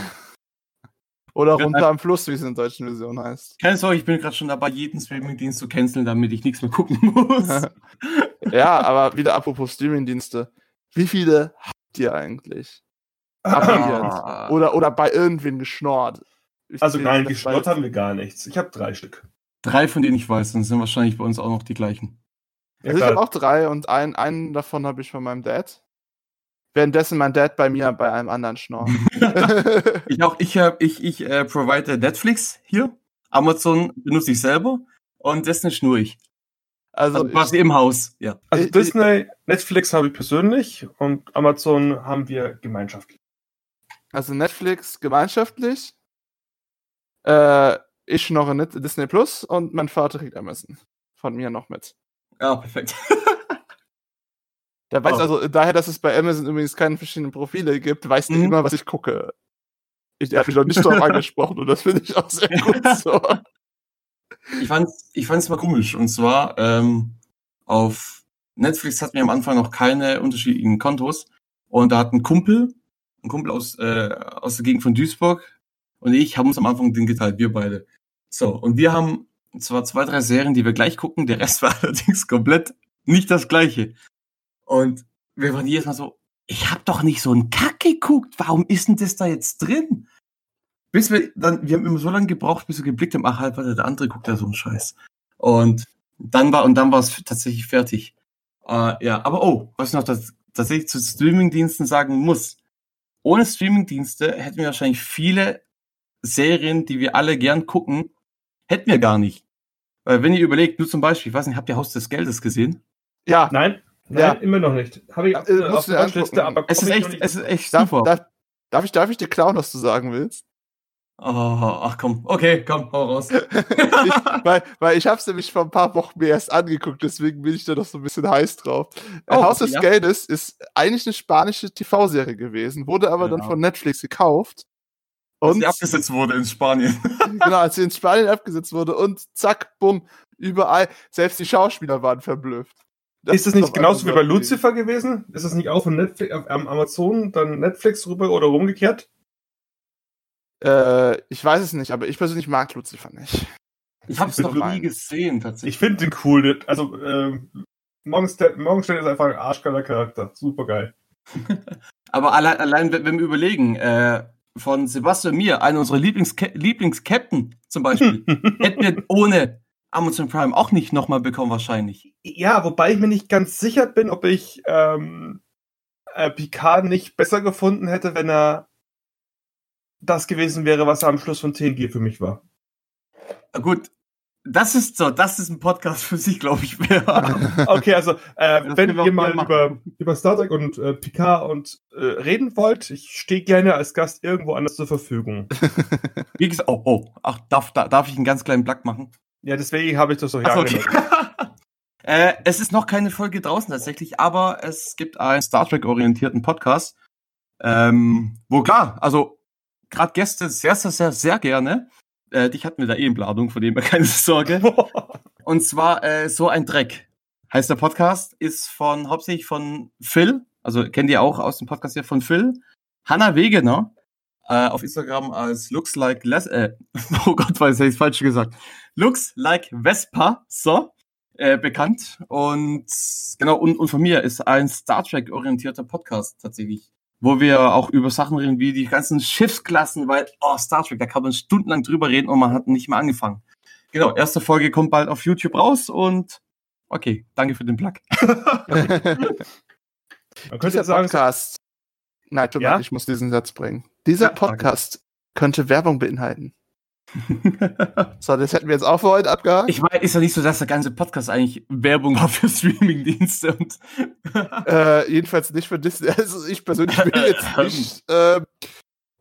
Oder runter am Fluss, wie es in der deutschen Version heißt. Keine Sorge, ich bin gerade schon dabei, jeden Streamingdienst zu canceln, damit ich nichts mehr gucken muss. ja, aber wieder apropos Streamingdienste. Wie viele habt ihr eigentlich? Abonniert. Ah. Oder, oder bei irgendwen geschnorrt? Ich Also nein, bei- haben wir gar nichts. Ich habe drei Stück. Drei von denen ich weiß, dann sind wahrscheinlich bei uns auch noch die gleichen. Ja, Also ich habe auch drei und ein, einen davon habe ich von meinem Dad. Währenddessen mein Dad bei mir bei einem anderen schnorrt. Ich auch, ich habe, ich, ich äh, provide Netflix hier. Amazon benutze ich selber und Disney schnur ich. Also Also quasi im Haus, ja. Also Ich- Disney, Netflix habe ich persönlich und Amazon haben wir gemeinschaftlich. also Netflix gemeinschaftlich. Äh, ich schnorre Net Disney Plus und mein Vater kriegt Amazon. Von mir noch mit. Ja, perfekt. Der weiß Oh. also, daher, dass es bei Amazon übrigens keine verschiedenen Profile gibt, weiß der Mhm. immer, was ich gucke. Ich, der hat mich noch nicht darauf angesprochen und das finde ich auch sehr gut so. Ich fand's, ich fand's mal komisch. Und zwar, ähm, auf Netflix hatten wir am Anfang noch keine unterschiedlichen Kontos. Und da hat ein Kumpel, ein Kumpel aus, äh, aus der Gegend von Duisburg und ich haben uns am Anfang den geteilt, wir beide. So, und wir haben zwar zwei, drei Serien, die wir gleich gucken, der Rest war allerdings komplett nicht das gleiche. Und wir waren jedes Mal so, ich hab doch nicht so einen Kack geguckt, warum ist denn das da jetzt drin? Bis wir dann, wir haben immer so lange gebraucht, bis wir geblickt haben, ach halt, warte, der andere guckt da so einen Scheiß. Und dann war und dann war es tatsächlich fertig. Äh, ja, aber oh, was ich noch das, tatsächlich zu Streamingdiensten sagen muss. Ohne Streamingdienste hätten wir wahrscheinlich viele Serien, die wir alle gern gucken, hätten wir gar nicht. Weil wenn ihr überlegt, nur zum Beispiel, ich weiß nicht, habt ihr Haus des Geldes gesehen? Ja, Nein, nein, Ja. immer noch nicht. Habe ich auf, Äh, auf der angucken. aber Es ist echt, nicht. es ist echt darf, super. darf, darf, ich, darf ich dir klauen, was du sagen willst? Oh, ach komm, okay, komm, hau raus. ich, weil, weil ich habe es nämlich vor ein paar Wochen mir erst angeguckt, deswegen bin ich da noch so ein bisschen heiß drauf. Äh, Oh, Haus des ja. Geldes ist eigentlich eine spanische TV-Serie gewesen, wurde aber dann Ja. von Netflix gekauft. Als Und die abgesetzt wurde in Spanien. genau, als sie in Spanien abgesetzt wurde und zack, bumm, überall, selbst die Schauspieler waren verblüfft. ist das nicht genauso wie bei Lucifer gewesen? Ist das nicht auch von Netflix, auf- am Amazon, dann Netflix rüber oder rumgekehrt? Äh, ich weiß es nicht, aber ich persönlich mag Lucifer nicht. Ich hab's noch nie gesehen, tatsächlich. Ich finde den cool. Also, ähm, Morgenstern, Morgenstern ist einfach ein arschgeiler Charakter. Super geil. Aber allein, allein wenn wir überlegen, äh, von Sebastian mir, einer unserer Lieblings Lieblings-Captain zum Beispiel, hätten wir ohne Amazon Prime auch nicht nochmal bekommen wahrscheinlich. Ja, wobei ich mir nicht ganz sicher bin, ob ich ähm, äh, Picard nicht besser gefunden hätte, wenn er das gewesen wäre, was er am Schluss von TNG für mich war. Gut, das ist so, das ist ein Podcast für sich, glaube ich. Okay, also äh, wenn wir mal über, über Star Trek und äh, Picard und äh, reden wollt, ich stehe gerne als Gast irgendwo anders zur Verfügung. Wie gesagt, oh, oh, ach, darf, da- darf ich einen ganz kleinen Plug machen? Ja, deswegen habe ich das so Ach so, okay. hergenommen. äh, es ist noch keine Folge draußen tatsächlich, aber es gibt einen Star Trek-orientierten Podcast, ähm, wo klar, also gerade Gäste sehr, sehr, sehr, sehr gerne. Äh, dich hatten wir da eh in Planung, von dem her keine Sorge. Und zwar äh, so ein Dreck heißt der Podcast, ist von hauptsächlich von Phil, also kennt ihr auch aus dem Podcast hier von Phil, Hanna Wegener, äh, auf Instagram als looks like Les äh, oh Gott, habe ich falsch gesagt, looks like Vespa, so äh, bekannt und genau und, und von mir ist ein Star Trek orientierter Podcast tatsächlich, wo wir auch über Sachen reden wie die ganzen Schiffsklassen, weil oh Star Trek, da kann man stundenlang drüber reden und man hat nicht mal angefangen. Genau, erste Folge kommt bald auf YouTube raus und okay, danke für den Plug. Man könnte Dieser jetzt sagen, Podcast. Nein, tut mir Ja? leid, ich muss diesen Satz bringen. Dieser Ja, danke. Podcast könnte Werbung beinhalten. So, das hätten wir jetzt auch für heute abgehakt. ich meine, ist ja nicht so, dass der ganze Podcast eigentlich Werbung war für Streamingdienste und Äh, jedenfalls nicht für Disney. Also ich persönlich will jetzt nicht, äh,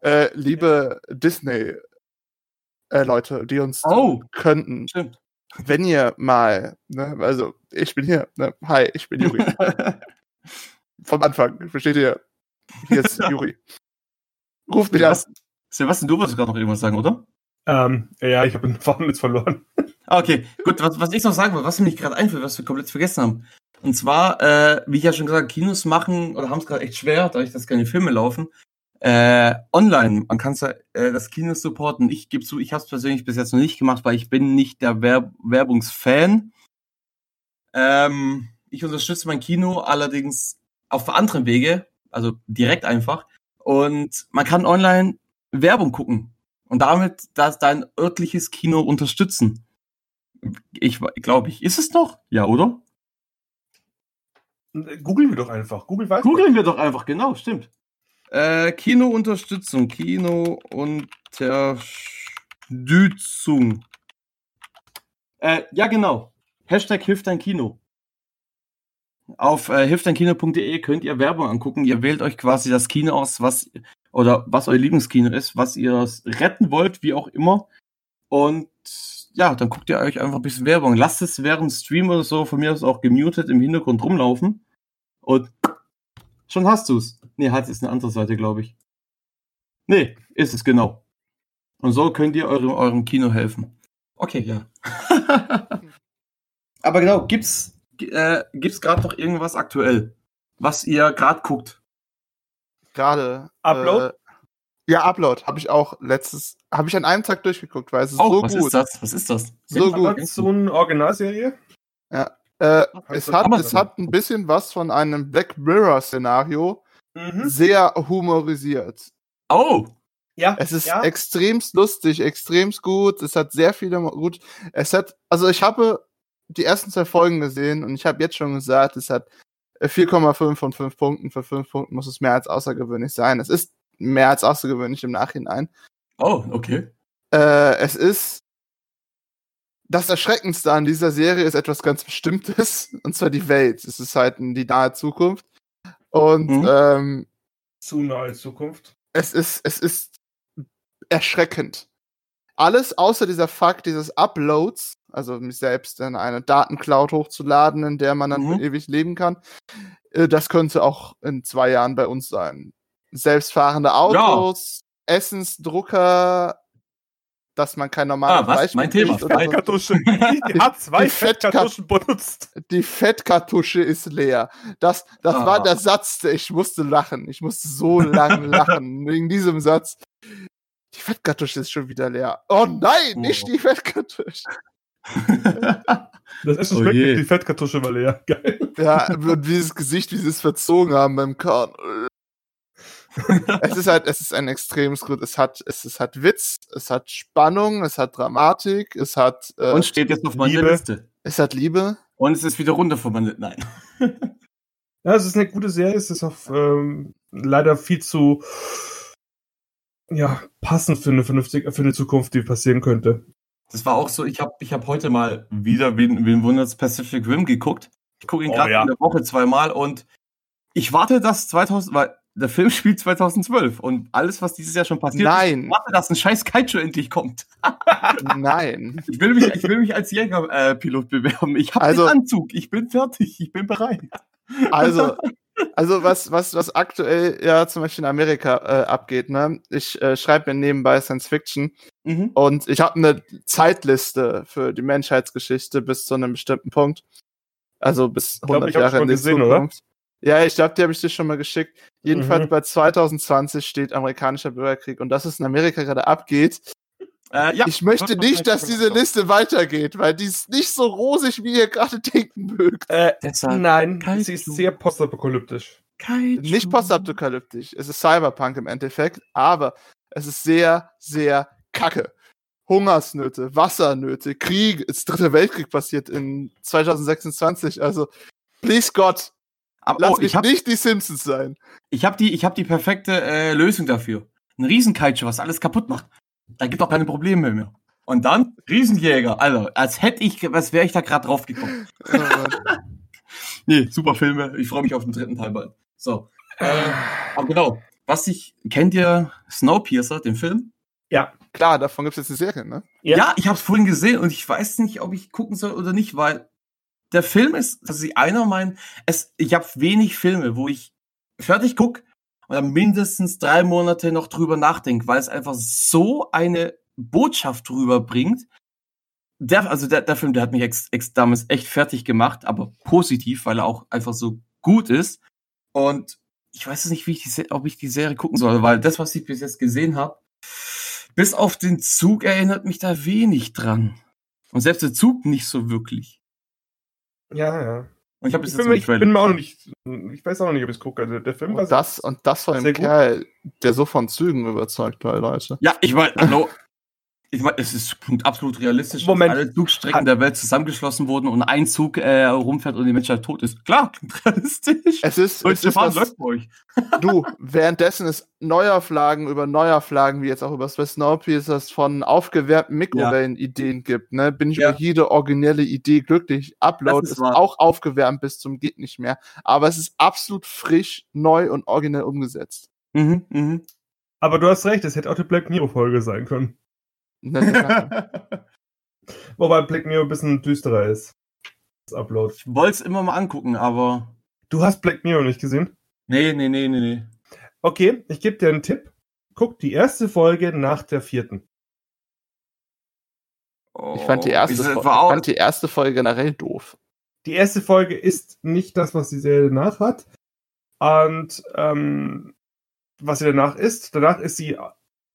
äh, liebe Disney äh, die uns Oh. könnten, Stimmt. wenn ihr mal, ne, also ich bin hier, ne, hi, ich bin Juri. Vom Anfang, versteht ihr? Hier ist Juri. Ruft mich an. Was? Sebastian, du wolltest gerade noch irgendwas sagen, oder? Ähm, ja, ich habe den Faden jetzt verloren. Ah, Okay, gut, was, was ich noch sagen wollte, was mir nicht gerade einfällt, was wir komplett vergessen haben. Und zwar, äh, wie ich ja schon gesagt, Kinos machen oder haben es gerade echt schwer, dadurch, dass keine Filme laufen. Äh, online, man kann äh, das Kino supporten. Ich gebe zu, ich habe es persönlich bis jetzt noch nicht gemacht, weil ich bin nicht der Werb Werbungsfan. Ähm, ich unterstütze mein Kino allerdings auf anderen Wege, also direkt einfach. Und man kann online Werbung gucken und damit das dein örtliches Kino unterstützen. Ich glaube ich. Ist es noch? Ja, oder? Googeln wir doch einfach. Google weiß. Googeln wir doch einfach, genau, stimmt. Äh, Kino-Unterstützung. Kino-Unterstützung. Äh, ja, genau. Hashtag hilft dein Kino. Auf äh, hilfteinkino.de könnt ihr Werbung angucken. Ihr wählt euch quasi das Kino aus, was oder was euer Lieblingskino ist, was ihr retten wollt, wie auch immer. Und ja, dann guckt ihr euch einfach ein bisschen Werbung. Lasst es während Stream oder so von mir aus auch gemutet im Hintergrund rumlaufen. Und schon hast du's. Nee, hat es eine andere Seite, glaube ich. Nee, ist es genau. Und so könnt ihr eurem, eurem Kino helfen. Okay, ja. Aber genau, gibt's, äh, gibt's gerade noch irgendwas aktuell, was ihr gerade guckt? Gerade. Upload? Äh, ja, Upload. Habe ich auch letztes, habe ich an einem Tag durchgeguckt, weil es ist Oh, so was gut. ist das? Was ist das? So gut. Amazon Originalserie? Äh, es, du hat, es hat ein bisschen was von einem Black Mirror-Szenario, Mhm. sehr humorisiert. Oh, Ja. Es ist ja. extremst lustig, extremst gut. Es hat sehr viele gut. Es hat, also ich habe die ersten zwei Folgen gesehen und ich habe jetzt schon gesagt, es hat 4,5 von 5 Punkten. Für 5 Punkten muss es mehr als außergewöhnlich sein. Es ist mehr als außergewöhnlich im Nachhinein. Oh, okay. Äh, es ist das Erschreckendste an dieser Serie ist etwas ganz Bestimmtes, und zwar die Welt. Es ist halt die nahe Zukunft. Und Mhm. ähm, Zu nahe Zukunft. es ist, es ist erschreckend. Alles außer dieser Fakt dieses Uploads, also mich selbst in eine Datencloud hochzuladen, in der man dann Mhm. ewig leben kann, äh, das könnte auch in zwei Jahren bei uns sein. Selbstfahrende Autos, Essensdrucker, dass man kein normales Ah, was? Fleisch Mein Thema. Fettkartusche. Die hat zwei Fettkartuschen benutzt. Die Fettkartusche ist leer. Das, das Ah. war der Satz, der ich musste lachen. Ich musste so lang lachen wegen diesem Satz. Die Fettkartusche ist schon wieder leer. Oh nein, nicht Oh. die Fettkartusche. Das Essen Oh schmeckt je. nicht, die Fettkartusche war leer. Geil. Ja, und dieses Gesicht, wie sie es verzogen haben beim Korn. Es ist halt, es ist ein extremes gut. Es hat, es, es hat Witz, es hat Spannung, es hat Dramatik, es hat, äh, Und steht jetzt auf meiner Liebe. Liste. es hat Liebe. Und es ist wieder runter von meiner Nein. Ja, es ist eine gute Serie. Es ist auch ähm, leider viel zu ja, passend für eine vernünftige, für eine Zukunft, die passieren könnte. Das war auch so, ich habe ich hab heute mal wieder Wen, Wen wundert's Pacific Rim geguckt. Ich gucke ihn Oh, gerade ja. in der Woche zweimal und ich warte, dass 2000, weil der Film spielt 2012 und alles, was dieses Jahr schon passiert ist, Nein, ich warte, dass ein scheiß Kaiju endlich kommt. nein. Ich will mich, ich will mich als Jägerpilot äh, bewerben. Ich habe Also- den Anzug, ich bin fertig, ich bin bereit. Also, also was, was, was aktuell ja zum Beispiel in Amerika äh, abgeht, ne? Ich äh, schreibe mir nebenbei Science Fiction Mhm. und ich habe eine Zeitliste für die Menschheitsgeschichte bis zu einem bestimmten Punkt. Also bis glaub, 100 ich hab's Jahre schon in die gesehen, oder? Zukunft. Ja, ich glaube, die habe ich dir schon mal geschickt. Jedenfalls Mhm. bei 2020 steht amerikanischer Bürgerkrieg und dass es in Amerika gerade abgeht. Äh, ja, ich möchte nicht, dass diese Liste weitergeht, weil die ist nicht so rosig, wie ihr gerade denken mögt. Äh, nein, Kaiju. sie ist sehr postapokalyptisch. Kaiju. nicht postapokalyptisch. Es ist Cyberpunk im Endeffekt, aber es ist sehr, sehr kacke. Hungersnöte, Wassernöte, Krieg, das dritte Weltkrieg passiert in 2026. Also, please Gott, Aber, lass oh, mich ich habe nicht die Simpsons sein. ich hab die, ich hab die perfekte äh, Lösung dafür. Ein Riesenkaiju, was alles kaputt macht. Da gibt auch keine Probleme mehr. Und dann Riesenjäger. Also, als hätte ich, was wäre ich da gerade drauf gekommen. Nee, super Filme. Ich freue mich auf den dritten Teil bald. So. Äh, aber genau. Was ich, kennt ihr Snowpiercer, den Film? Klar, davon gibt es jetzt eine Serie, ne? Ja. Ja, ich habe es vorhin gesehen und ich weiß nicht, ob ich gucken soll oder nicht, weil der Film ist, das ist einer meinen, es, ich habe wenig Filme, wo ich fertig guck und dann mindestens drei Monate noch drüber nachdenke, weil es einfach so eine Botschaft drüber bringt. Der, also der, der Film, der hat mich ex, ex damals echt fertig gemacht, aber positiv, weil er auch einfach so gut ist. Und ich weiß es nicht, wie ich die, ob ich die Serie gucken soll, weil das, was ich bis jetzt gesehen habe, bis auf den Zug erinnert mich da wenig dran. Und selbst der Zug nicht so wirklich. Ja, ja. Und ich habe Ich bin, jetzt mir- nicht ich bin mir auch noch nicht. Ich weiß auch noch nicht, ob ich es gucke. Also der Film war Und das, und das einem gut. Kerl, der so von Zügen überzeugt war, Leute. Ja, ich meine, hallo. Ich meine, es ist absolut realistisch, Moment. dass alle Zugstrecken der Welt zusammengeschlossen wurden und ein Zug äh, rumfährt und die Menschheit tot ist. Klar, klingt realistisch. Es ist, es Deutsche ist was, läuft bei euch. du, währenddessen es Neuauflagen über Neuauflagen, wie jetzt auch über Swiss Snowpiercer von aufgewärmten Mikrowellen-Ideen gibt, ne, bin ich Ja. über jede originelle Idee glücklich. Upload Das ist ist, auch aufgewärmt bis zum geht nicht mehr, aber es ist absolut frisch, neu und originell umgesetzt. Mhm, mhm. Aber du hast recht, es hätte auch die Black Mirror-Folge sein können. Wobei Black Mirror ein bisschen düsterer ist. Das Upload. Ich wollte es immer mal angucken, aber. Du hast Black Mirror nicht gesehen? Nee, nee, nee, nee, nee. Okay, ich gebe dir einen Tipp. Guck die erste Folge nach der vierten. Ich fand die erste, Oh, ich auch, fand die erste Folge generell doof. Die erste Folge ist nicht das, was die Serie danach hat. Und ähm, was sie danach ist, danach ist sie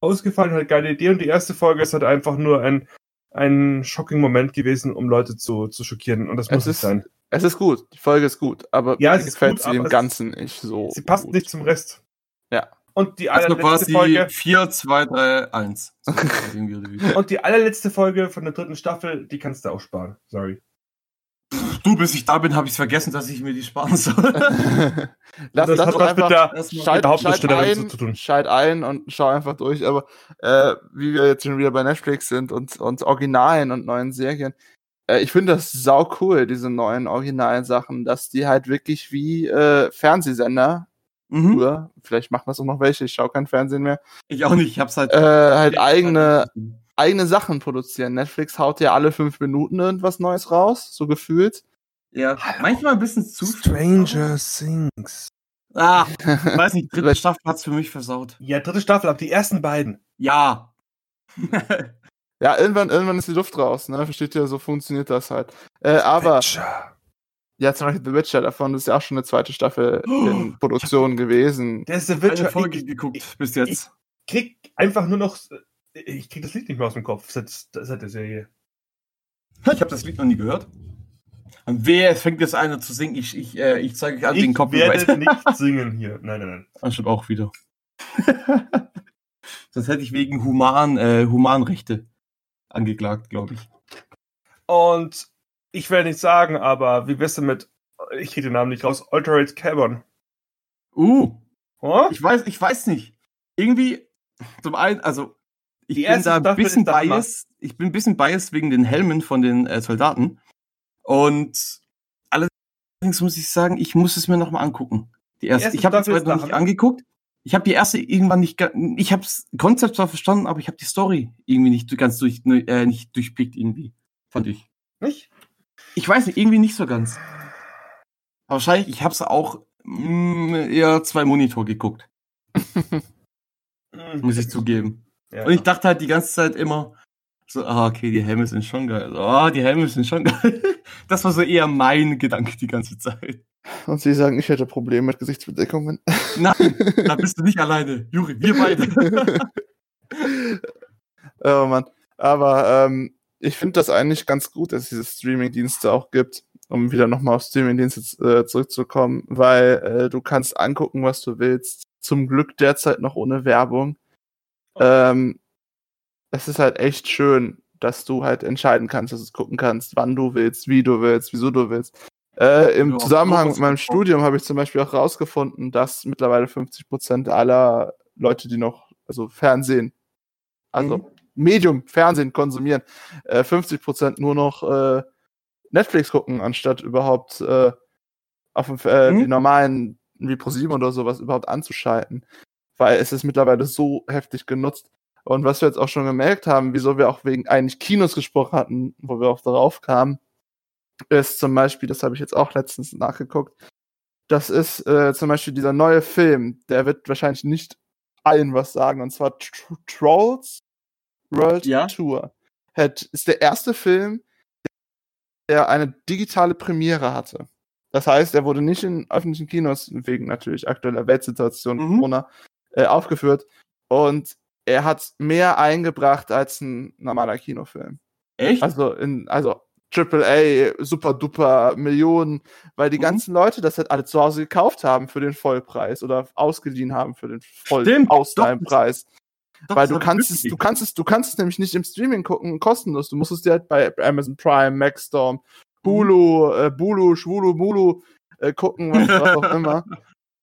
ausgefallen, hat geile Idee und die erste Folge ist halt einfach nur ein, ein shocking Moment gewesen, um Leute zu, zu schockieren. Und das Es muss nicht ist- sein. Es ist gut, die Folge ist gut, aber Ja, es gefällt gut, sie im es- Ganzen nicht so. Sie passt gut. nicht zum Rest. Ja. Und die also allerletzte Folge. 4, 2, 3, 1. So, irgendwie oder wie. Und die allerletzte Folge von der dritten Staffel, die kannst du auch sparen. Sorry. Du, bis ich da bin, habe ich vergessen, dass ich mir die sparen soll. lass, das lass hat was einfach, mit der, schalt, der Hauptdarstellerin schalt zu tun. Schalt ein und schau einfach durch. Aber äh, wie wir jetzt schon wieder bei Netflix sind und, und Originalen und neuen Serien, äh, ich finde das sau cool, diese neuen originalen Sachen, dass die halt wirklich wie äh, Fernsehsender Mhm. früher, vielleicht machen das auch noch welche, ich schaue kein Fernsehen mehr, Ich auch nicht, ich hab's halt. äh, halt eigene, eigene Sachen produzieren. Netflix haut ja alle fünf Minuten irgendwas Neues raus, so gefühlt. Ja, manchmal ein bisschen zu. Stranger Things. Ah, ich weiß nicht, dritte Staffel hat's für mich versaut. Ja, dritte Staffel, aber die ersten beiden. Ja. Ja, irgendwann, irgendwann ist die Luft raus, ne? Versteht ihr, so funktioniert das halt. Äh, aber, Witcher. ja, zum Beispiel The Witcher, davon ist ja auch schon eine zweite Staffel in Produktion gewesen. Der ist der Eine Witcher. Folge Ich, geguckt ich- bis jetzt. krieg einfach nur noch. Ich krieg das Lied nicht mehr aus dem Kopf seit, seit der Serie. Ich habe das Lied noch nie gehört. Und wer fängt jetzt einer zu singen? Ich, ich, äh, ich zeige euch alle den Ich Copyright. werde nicht singen hier. Nein, nein, nein. Ah, stimmt auch wieder. das hätte ich wegen Human, äh, Humanrechte angeklagt, glaube ich. Und ich werde nicht sagen, aber wie bist du mit. Ich krieg den Namen nicht raus. Altered Carbon. Uh, Oh? ich weiß, ich weiß nicht. Irgendwie, zum einen, also ich Die bin da ein bisschen biased. Ich bin ein bisschen biased wegen den Helmen von den äh, Soldaten. Und allerdings muss ich sagen, ich muss es mir nochmal angucken. Die erste. erste ich habe die zweite noch nicht Hammer. angeguckt. Ich habe die erste irgendwann nicht, ich habe das Konzept zwar verstanden, aber ich habe die Story irgendwie nicht ganz durch, äh, nicht durchblickt irgendwie, fand ich. Nicht? Ich weiß nicht, irgendwie nicht so ganz. Aber wahrscheinlich, ich habe es auch mh, eher zwei Monitor geguckt, muss ich zugeben. Ja. Und ich dachte halt die ganze Zeit immer, so, ah, okay, die Helme sind schon geil. Ah, die Helme sind schon geil. Das war so eher mein Gedanke die ganze Zeit. Und sie sagen, ich hätte Probleme mit Gesichtsbedeckungen. Nein, da bist du nicht alleine. Juri, wir beide. oh Mann. Aber ähm, ich finde das eigentlich ganz gut, dass es diese Streaming-Dienste auch gibt, um wieder nochmal auf Streaming-Dienste äh, zurückzukommen, weil äh, du kannst angucken, was du willst. Zum Glück derzeit noch ohne Werbung. Ähm, es ist halt echt schön, dass du halt entscheiden kannst, dass du es gucken kannst, wann du willst, wie du willst, wieso du willst. Äh, Im Ja, Zusammenhang mit meinem. Studium habe ich zum Beispiel auch rausgefunden, dass mittlerweile 50% aller Leute, die noch, also Fernsehen, also Mhm. Medium, Fernsehen konsumieren, äh, 50% nur noch äh, Netflix gucken, anstatt überhaupt äh, auf dem, äh, Mhm. die normalen, wie ProSieben oder sowas überhaupt anzuschalten. Weil es ist mittlerweile so heftig genutzt. Und was wir jetzt auch schon gemerkt haben, wieso wir auch wegen eigentlich Kinos gesprochen hatten, wo wir auch darauf kamen, ist zum Beispiel, das habe ich jetzt auch letztens nachgeguckt, das ist äh, zum Beispiel dieser neue Film, der wird wahrscheinlich nicht allen was sagen, und zwar Tr Trolls World Ja. Tour. Hat, ist der erste Film, der eine digitale Premiere hatte. Das heißt, er wurde nicht in öffentlichen Kinos, wegen natürlich aktueller Weltsituation, Mhm. Corona, äh, aufgeführt. Und er hat mehr eingebracht als ein normaler Kinofilm. Echt? Also in, also AAA, super duper Millionen, weil die Mhm. ganzen Leute das halt alle zu Hause gekauft haben für den Vollpreis oder ausgeliehen haben für den voll Stimmt, Ausleihpreis. Doch, Weil du kannst es, du kannst es, du kannst es nämlich nicht im Streaming gucken, kostenlos. Du musst es dir halt bei Amazon Prime, Maxstorm, Hulu, äh, Bulu, Schwulu, Mulu äh, gucken, was, was auch immer.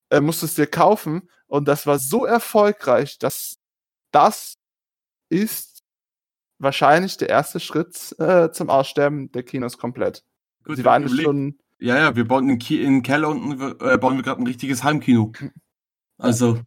Äh, musst es dir kaufen. Und das war so erfolgreich, dass das ist wahrscheinlich der erste Schritt äh, zum Aussterben der Kinos komplett. Gut, Sie waren schon, Ja, ja, wir bauen in, Ki in Keller unten, äh, bauen wir gerade ein richtiges Heimkino. Also,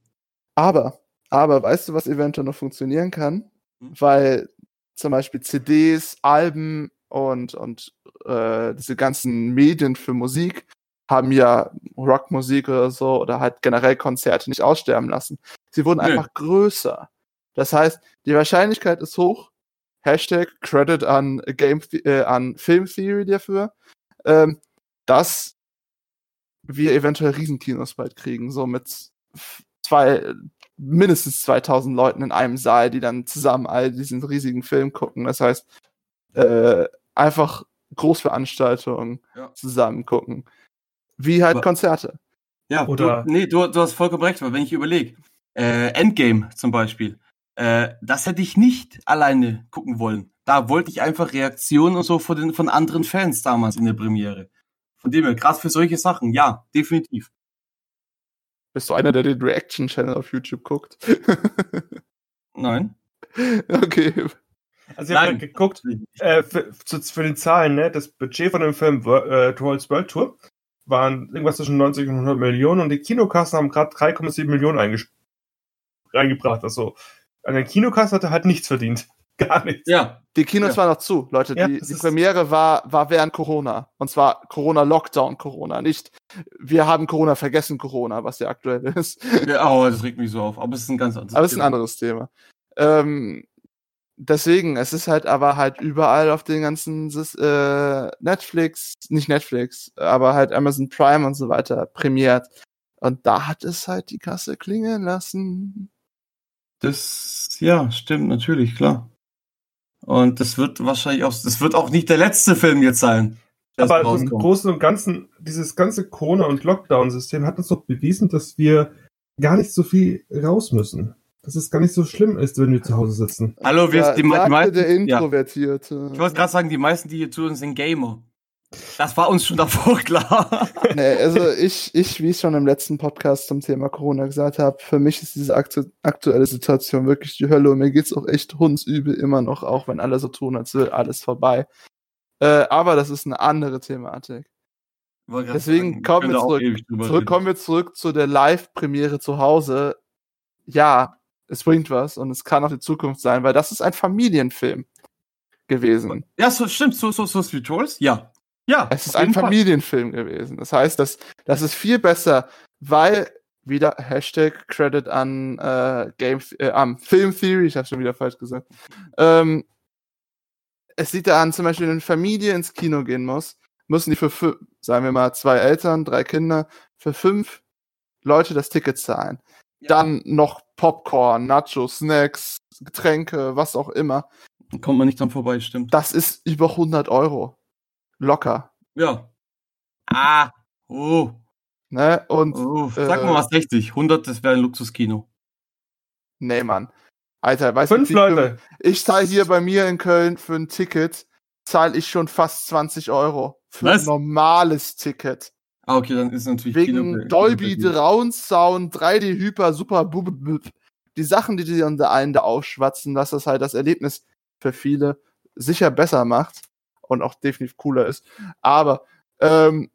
aber, aber weißt du, was eventuell noch funktionieren kann? Hm. Weil zum Beispiel CDs, Alben und, und äh, diese ganzen Medien für Musik haben ja Rockmusik oder so oder halt generell Konzerte nicht aussterben lassen. Sie wurden Nö. einfach größer. Das heißt, die Wahrscheinlichkeit ist hoch. Hashtag Credit an Game äh, an Film Theory dafür, ähm, dass wir eventuell Riesenkinos bald kriegen, so mit zwei, mindestens 2000 Leuten in einem Saal, die dann zusammen all diesen riesigen Film gucken. Das heißt, äh, einfach Großveranstaltungen Ja. zusammen gucken. Wie halt Aber- Konzerte. ja, Oder- du, nee, du, du hast vollkommen recht, weil wenn ich überlege, äh, Endgame zum Beispiel, äh, das hätte ich nicht alleine gucken wollen. Da wollte ich einfach Reaktionen und so von, den, von anderen Fans damals in der Premiere. Von dem her, gerade für solche Sachen, ja, definitiv. Bist du einer, der den Reaction-Channel auf YouTube guckt? Nein. okay. Also ich habe geguckt, äh, für, für, für die Zahlen, ne, das Budget von dem Film äh, Trolls World Tour waren irgendwas zwischen 90 und 100 Millionen und die Kinokassen haben gerade 3,7 Millionen reingebracht. Also an der Kinokasse hat er halt nichts verdient. Gar nichts. Ja, Die Kinos Ja. waren noch zu, Leute. Ja, die die Premiere war, war während Corona. Und zwar Corona-Lockdown-Corona. Nicht, wir haben Corona vergessen, Corona, was ja aktuell ist. ja oh, das regt mich so auf. Aber es ist ein ganz anderes Aber es ist ein Thema. anderes Thema. Ähm, deswegen, es ist halt aber halt überall auf den ganzen äh, Netflix, nicht Netflix, aber halt Amazon Prime und so weiter prämiert. Und da hat es halt die Kasse klingeln lassen. Das, ja, stimmt, natürlich, klar. Und das wird wahrscheinlich auch, das wird auch nicht der letzte Film jetzt sein. Aber im. Großen und Ganzen, dieses ganze Corona- und Lockdown-System hat uns doch bewiesen, dass wir gar nicht so viel raus müssen. Dass es gar nicht so schlimm ist, wenn wir zu Hause sitzen. Hallo, wir, Da die, die sagte meisten, der ja. Introvertierte. Ich wollte gerade sagen, die meisten, die hier zuhören, sind Gamer. Das war uns schon davor klar. Nee, also ich, ich, wie ich schon im letzten Podcast zum Thema Corona gesagt habe, für mich ist diese aktu aktuelle Situation wirklich die Hölle und mir geht's auch echt hundsübel immer noch, auch wenn alle so tun, als wäre alles vorbei. Äh, aber das ist eine andere Thematik. Deswegen kommen wir zurück. Zurück, kommen wir zurück zu der Live-Premiere zu Hause. Ja, es bringt was und es kann auch die Zukunft sein, weil das ist ein Familienfilm gewesen. Ja, so, stimmt, so, so, so Street Trolls, ja. Ja, Es ist ein jeden Fall. Familienfilm gewesen. Das heißt, das, das ist viel besser, weil wieder Hashtag Credit an äh, Game äh, am Film Theory, ich habe schon wieder falsch gesagt. Ähm, es sieht da an, zum Beispiel, wenn eine Familie ins Kino gehen muss, müssen die für fü- sagen wir mal zwei Eltern, drei Kinder, für fünf Leute das Ticket zahlen. Dann noch Popcorn, Nachos, Snacks, Getränke, was auch immer. Kommt man nicht dran vorbei, stimmt. Das ist über 100 Euro. Locker. Ja. Ah, oh, Ne? Und oh. Sag Äh, mal was 60. 100, das wäre ein Luxuskino. Nee, Mann. Alter, weißt Fünf du, Leute. Ich zahle hier bei mir in Köln für ein Ticket, zahle ich schon fast 20 Euro. Für Was? ein normales Ticket. Ah, okay, dann ist natürlich Wegen Kino- Dolby, Drown Sound, 3D Hyper, Super Bub Bub. Die Sachen, die die an der einen da aufschwatzen, dass das halt das Erlebnis für viele sicher besser macht und auch definitiv cooler ist. Aber ähm,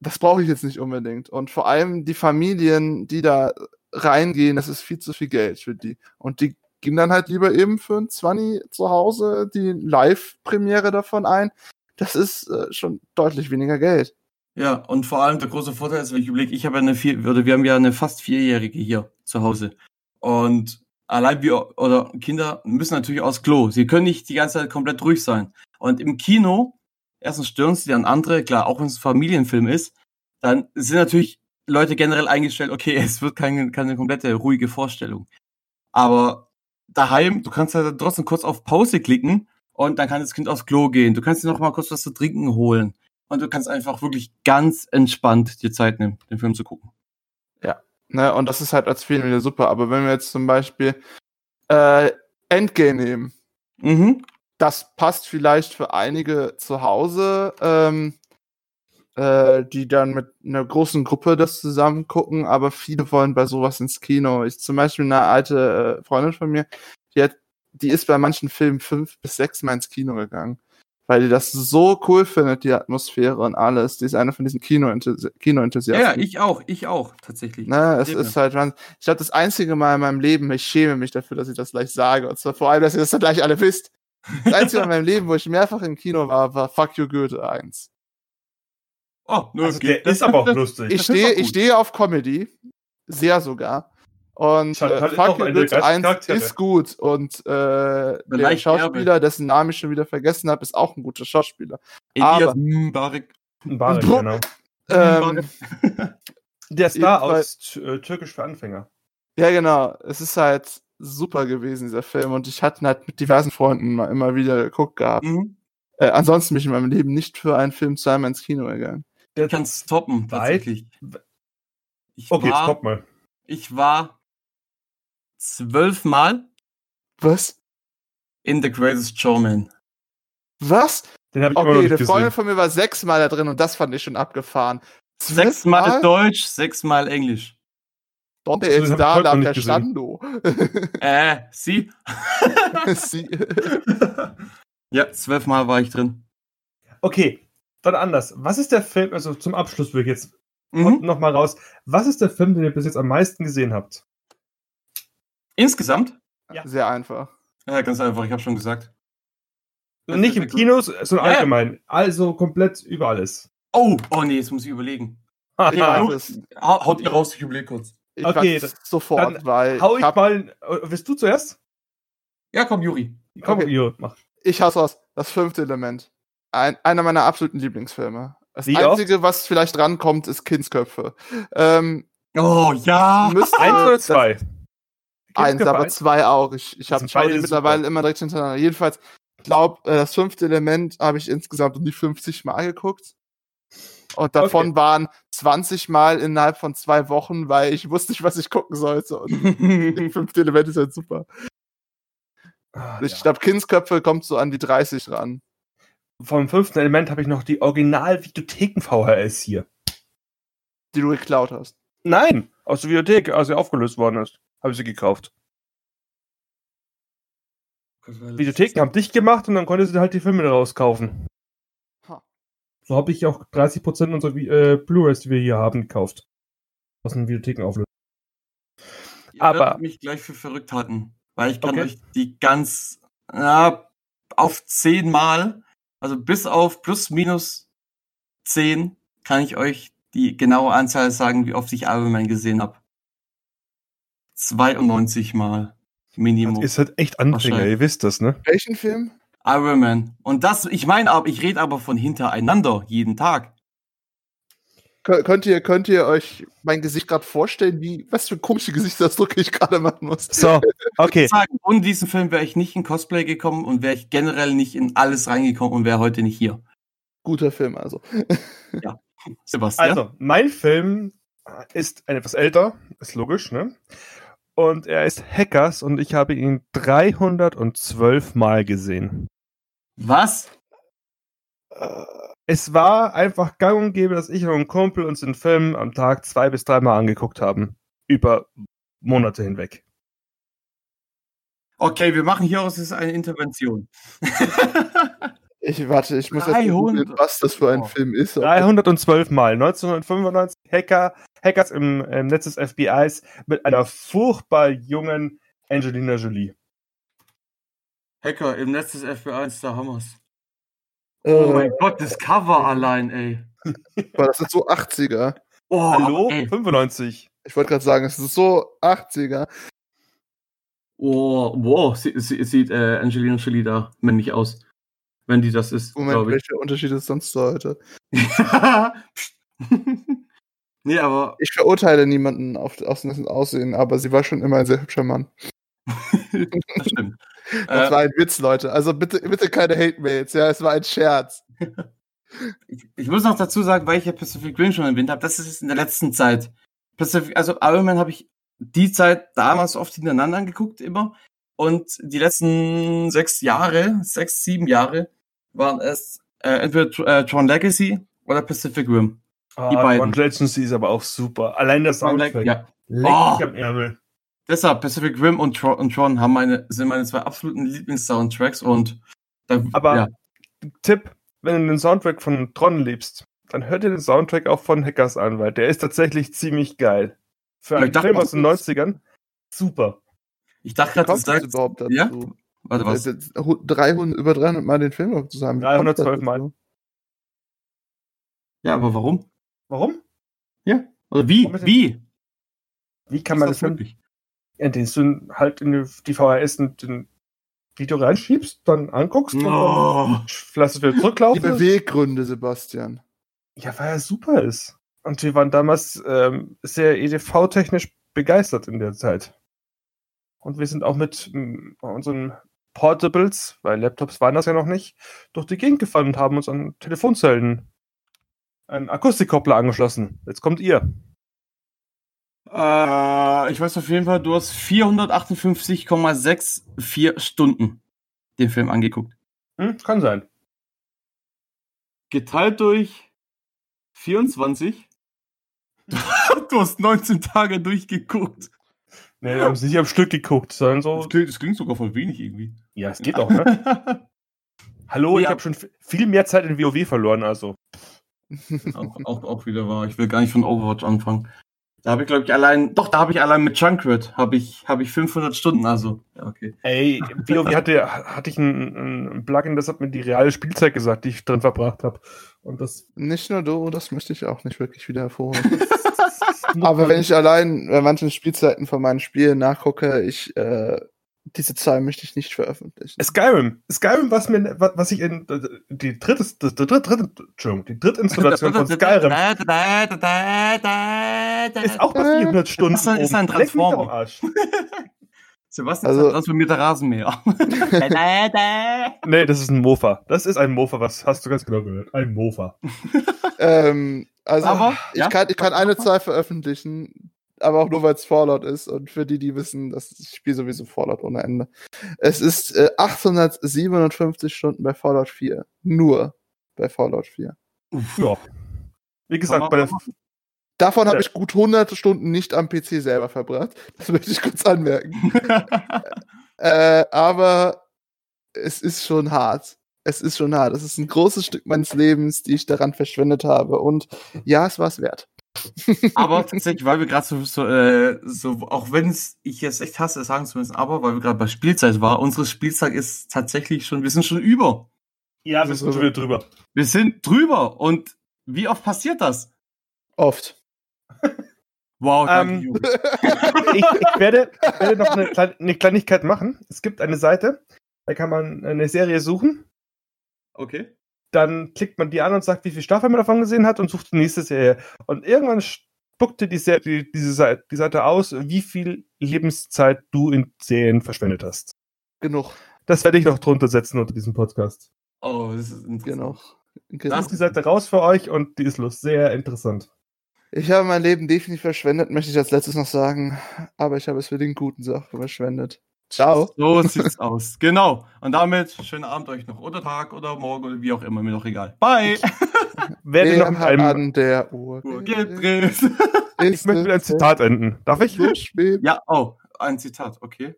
das brauche ich jetzt nicht unbedingt. Und vor allem die Familien, die da reingehen, das ist viel zu viel Geld für die. Und die gehen dann halt lieber eben für ein 20 zu Hause die Live-Premiere davon ein. Das ist äh, schon deutlich weniger Geld. Ja, und vor allem der große Vorteil ist, wenn ich überlege, ich habe eine vier, oder wir haben ja eine fast vierjährige hier zu Hause. Und allein wir oder Kinder müssen natürlich aufs Klo. Sie können nicht die ganze Zeit komplett ruhig sein. Und im Kino, erstens stören sie dann andere, klar, auch wenn es ein Familienfilm ist, dann sind natürlich Leute generell eingestellt, okay, es wird keine, keine komplette ruhige Vorstellung. Aber daheim, du kannst dann trotzdem kurz auf Pause klicken und dann kann das Kind aufs Klo gehen. Du kannst dir noch mal kurz was zu trinken holen. Und du kannst einfach wirklich ganz entspannt dir Zeit nehmen, den Film zu gucken. Ne, und das ist halt als Film wieder super. Aber wenn wir jetzt zum Beispiel äh, Endgame nehmen, Mhm. das passt vielleicht für einige zu Hause, ähm, äh, die dann mit einer großen Gruppe das zusammen gucken, aber viele wollen bei sowas ins Kino. Ich zum Beispiel eine alte äh, Freundin von mir, die hat, die ist bei manchen Filmen fünf bis sechs Mal ins Kino gegangen. Weil die das so cool findet, die Atmosphäre und alles. Die ist eine von diesen Ja, Kino-Enthusiasten. ja, ich auch, ich auch, tatsächlich. Ne, es ist halt, ich glaube, das einzige Mal in meinem Leben, ich schäme mich dafür, dass ich das gleich sage. Und zwar vor allem, dass ihr das dann gleich alle wisst. Das einzige Mal in meinem Leben, wo ich mehrfach im Kino war, war Fuck You Goethe 1. Oh, nö, Also der ist aber auch lustig. Ich stehe, ich stehe auf Comedy. Sehr sogar. Und äh, Fuck You geile 1 Charaktere. ist gut. Und äh, der Schauspieler, dessen Namen ich schon wieder vergessen habe, ist auch ein guter Schauspieler. Elias aber- Mbarek. Ein Barek, Bro- genau. Ähm, Der Star aus äh, Türkisch für Anfänger. Ja, genau. Es ist halt super gewesen, dieser Film. Und ich hatte ihn halt mit diversen Freunden mal immer wieder geguckt gehabt. Mhm. Äh, ansonsten bin ich in meinem Leben nicht für einen Film zweimal ins Kino gegangen. Der Ich kann's toppen, tatsächlich. Ich Okay, jetzt war, kommt mal. ich war zwölfmal Was? in The Greatest Showman. Was? Den habe ich immer noch Okay, eine. Freundin von mir war sechsmal da drin und das fand ich schon abgefahren. Sechsmal Deutsch, sechsmal Englisch. Donde Das ist hab da per gesehen. Stando. Äh, sie? Sie- Ja, zwölfmal war ich drin. Okay, dann anders. Was ist der Film, also zum Abschluss würde ich jetzt Mhm. noch mal raus. Was ist der Film, den ihr bis jetzt am meisten gesehen habt? Insgesamt? Ja. Sehr einfach. Ja, ganz einfach, ich habe schon gesagt. Nicht im Kino, sondern Ja, ja. allgemein. Also komplett über alles. Oh, oh nee, jetzt muss ich überlegen. Ich Ja. weiß es. Ha- Haut ihr raus, ich überlege kurz. Ich Okay, weiß es sofort, dann weil Hau ich, ich hab, mal. Willst du zuerst? Ja, komm, Juri. Komm, Okay. Jo, mach. ich hasse raus. Das fünfte Element. Ein, einer meiner absoluten Lieblingsfilme. Das Wie oft? Einzige, was vielleicht rankommt, ist Kindsköpfe. Ähm, Oh, ja. müsste Eins oder zwei? Eins, aber zwei auch. Ich, ich Das habe sind schau die beide mittlerweile super. immer direkt hintereinander. Jedenfalls, ich glaube, das fünfte Element habe ich insgesamt um die 50 Mal geguckt. Und davon Okay. waren 20 Mal innerhalb von zwei Wochen, weil ich wusste nicht, was ich gucken sollte. Und das fünfte Element ist halt super. Ah, Ich ja. glaube, Kindsköpfe kommt so an die 30 ran. Vom fünften Element habe ich noch die Original-Videotheken-VHS hier. Die du geklaut hast. Nein, aus der Videothek, als sie aufgelöst worden ist. Habe ich sie gekauft. Videotheken haben dicht gemacht und dann konntest du halt die Filme daraus kaufen. Ha. So habe ich auch 30% unserer äh, Blu-rays, die wir hier haben, gekauft. Aus den Videotheken auflösen. Ihr Aber- mich gleich für verrückt halten, weil ich kann Okay. euch die ganz ja, auf zehnmal, also bis auf plus minus zehn, kann ich euch die genaue Anzahl sagen, wie oft ich Iron Man gesehen habe. 92 Mal Minimum. Ihr seid echt Anfänger, ihr wisst das, ne? Welchen Film? Iron Man. Und das, ich meine, aber ich rede aber von hintereinander jeden Tag. Kö- Könnt ihr, könnt ihr euch mein Gesicht gerade vorstellen, wie, was für komische Gesichtsausdrücke ich gerade machen muss? So, okay. Ich sagen, ohne diesen Film wäre ich nicht in Cosplay gekommen und wäre ich generell nicht in alles reingekommen und wäre heute nicht hier. Guter Film, also. Sebastian. Also, mein Film ist ein etwas älter, ist logisch, ne? Und er ist Hackers und ich habe ihn 312 Mal gesehen. Was? Äh, Es war einfach gang und gäbe, dass ich und ein Kumpel uns den Film am Tag zwei bis dreimal angeguckt haben. Über Monate hinweg. Okay, wir machen hier aus jetzt eine Intervention. Ich warte, ich muss jetzt mal 300. googeln, was das für ein Oh. Film ist. 312 Mal. 1995 Hacker, Hackers im, im Netz des FBIs mit einer furchtbar jungen Angelina Jolie. Hacker im Netz des FBI ist der Hammers. Äh, Oh mein Gott, das Cover allein, ey. boah, das ist so 80er. Oh, Hallo? Ey. 95. Ich wollte gerade sagen, es ist so 80er. Oh, wow, sie, sie, sieht äh, Angelina Jolie da männlich aus. Wenn die das ist, Moment, welcher Unterschied ist sonst so heute? Nee, aber Ich verurteile niemanden auf, auf sein Aussehen, aber sie war schon immer ein sehr hübscher Mann. das stimmt. Das Äh, war ein Witz, Leute. Also bitte, bitte keine Hate-Mails. Ja, es war ein Scherz. ich, ich muss noch dazu sagen, weil ich ja Pacific Rim schon erwähnt habe, das ist in der letzten Zeit. Pacific, also Iron Man habe ich die Zeit damals oft hintereinander angeguckt, immer. Und die letzten sechs Jahre, sechs, sieben Jahre, waren es äh, entweder äh, Tron Legacy oder Pacific Rim. Ah, Die beiden. One Legends ist aber auch super. Allein das Tron Soundtrack. Ja. Leck Oh. am Ärmel. Deshalb, Pacific Rim und Tron, und Tron haben meine, sind meine zwei absoluten Lieblings-Soundtracks und da, Aber ja, Tipp, wenn du den Soundtrack von Tron liebst, dann hört dir den Soundtrack auch von Hackers an, weil der ist tatsächlich ziemlich geil. Für einen ich dachte Film aus den das- 90ern, super. ich dachte gerade, du sagst, überhaupt dazu? ja? Warte, was? Äh, 300, über 300 Mal den Film noch zusammen. 312 Mal. Ja, aber warum? Warum? Ja. Oder wie? Wie? Wie kann Ist man das das möglich? indem du halt in die- die VHS und den Video reinschiebst, dann anguckst und Oh. dann lass es wieder Die zurücklaufen? Beweggründe, Sebastian. Ja, weil er super ist. Und wir waren damals ähm, sehr EDV-technisch begeistert in der Zeit. Und wir sind auch mit mm, unseren Portables, weil Laptops waren das ja noch nicht, durch die Gegend gefahren und haben uns an Telefonzellen einen Akustikkoppler angeschlossen. Jetzt kommt ihr. Äh, ich weiß auf jeden Fall, du hast 458,64 Stunden den Film angeguckt. Hm, kann sein. geteilt durch 24. du hast 19 Tage durchgeguckt. Nee, haben sie nicht am Stück geguckt, sondern so. Das klingt, das klingt sogar voll wenig irgendwie. Ja, es geht auch, ne? Hallo, ich Ja. habe schon viel mehr Zeit in WoW verloren, also. auch, auch, auch wieder wahr. Ich will gar nicht von Overwatch anfangen. Da habe ich, glaube ich, allein, doch, da habe ich allein mit Junkrat, habe ich, habe ich 500 Stunden, also, ja, okay. Ey, WoW hatte, hatte ich ein, ein Plugin, das hat mir die reale Spielzeit gesagt, die ich drin verbracht habe. Und das. Nicht nur du, das möchte ich auch nicht wirklich wieder hervorheben. Aber wenn ich allein bei manchen Spielzeiten von meinen Spielen nachgucke, ich, äh, diese Zahlen möchte ich nicht veröffentlichen. Skyrim. Skyrim, was mir, was ich in die dritte, die dritte, dritte, Entschuldigung, die dritte Installation von Skyrim ist auch bei 400 Stunden. Ist ein- ist ein Transformer. Sebastian Also- also, transformierter Rasenmäher. Nee, das ist ein Mofa. Das ist ein Mofa, was hast du ganz genau gehört? Ein Mofa. Ähm, also, Aber, ich, ja? kann, ich kann eine Zahl veröffentlichen, aber auch nur, weil es Fallout ist. Und für die, die wissen, dass ich spiele sowieso Fallout ohne Ende. Es ist äh, 857 Stunden bei Fallout 4. Nur bei Fallout 4. Ja. Wie gesagt, bei der, Davon habe Ja. ich gut 100 Stunden nicht am PC selber verbracht. Das möchte ich kurz anmerken. Äh, aber es ist schon hart. Es ist schon hart. Es ist ein großes Stück meines Lebens, die ich daran verschwendet habe. Und ja, es war es wert. aber tatsächlich, weil wir gerade so, so, äh, so, auch wenn es ich jetzt echt hasse, es sagen zu müssen, aber weil wir gerade bei Spielzeit war, unsere Spielzeit ist tatsächlich schon, wir sind schon über. ja, wir sind schon wieder drüber. Wir sind drüber. Und wie oft passiert das? Oft. Wow, danke, Ähm. Ich, ich werde, werde noch eine, Klein- eine Kleinigkeit machen. Es gibt eine Seite, da kann man eine Serie suchen. Okay. Dann klickt man die an und sagt, wie viele Staffeln man davon gesehen hat und sucht die nächste Serie. Und irgendwann spuckte die, Serie, die, diese Seite, die Seite aus, wie viel Lebenszeit du in Serien verschwendet hast. Genug. Das werde ich noch drunter setzen unter diesem Podcast. Oh, das ist interessant. Genug. Da Genug. ist die Seite raus für euch und die ist los. Sehr interessant. Ich habe mein Leben definitiv verschwendet, möchte ich als letztes noch sagen. Aber ich habe es für den guten Sachen verschwendet. Ciao. So sieht's aus. Genau. Und damit schönen Abend euch noch oder Tag oder morgen oder wie auch immer, mir doch egal. Bye. Werde Wer noch an der Uhr Uhr gedreht? ich möchte mit einem Zitat enden. Darf ich? Ja, oh, ein Zitat, okay.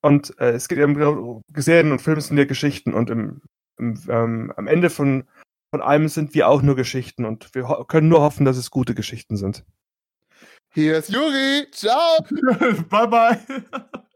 Und äh, es geht eben genau, Serien und Filme sind ja Geschichten und im, im, ähm, am Ende von, von allem sind wir auch nur Geschichten und wir können nur hoffen, dass es gute Geschichten sind. Hier ist Juri. Ciao. bye, bye.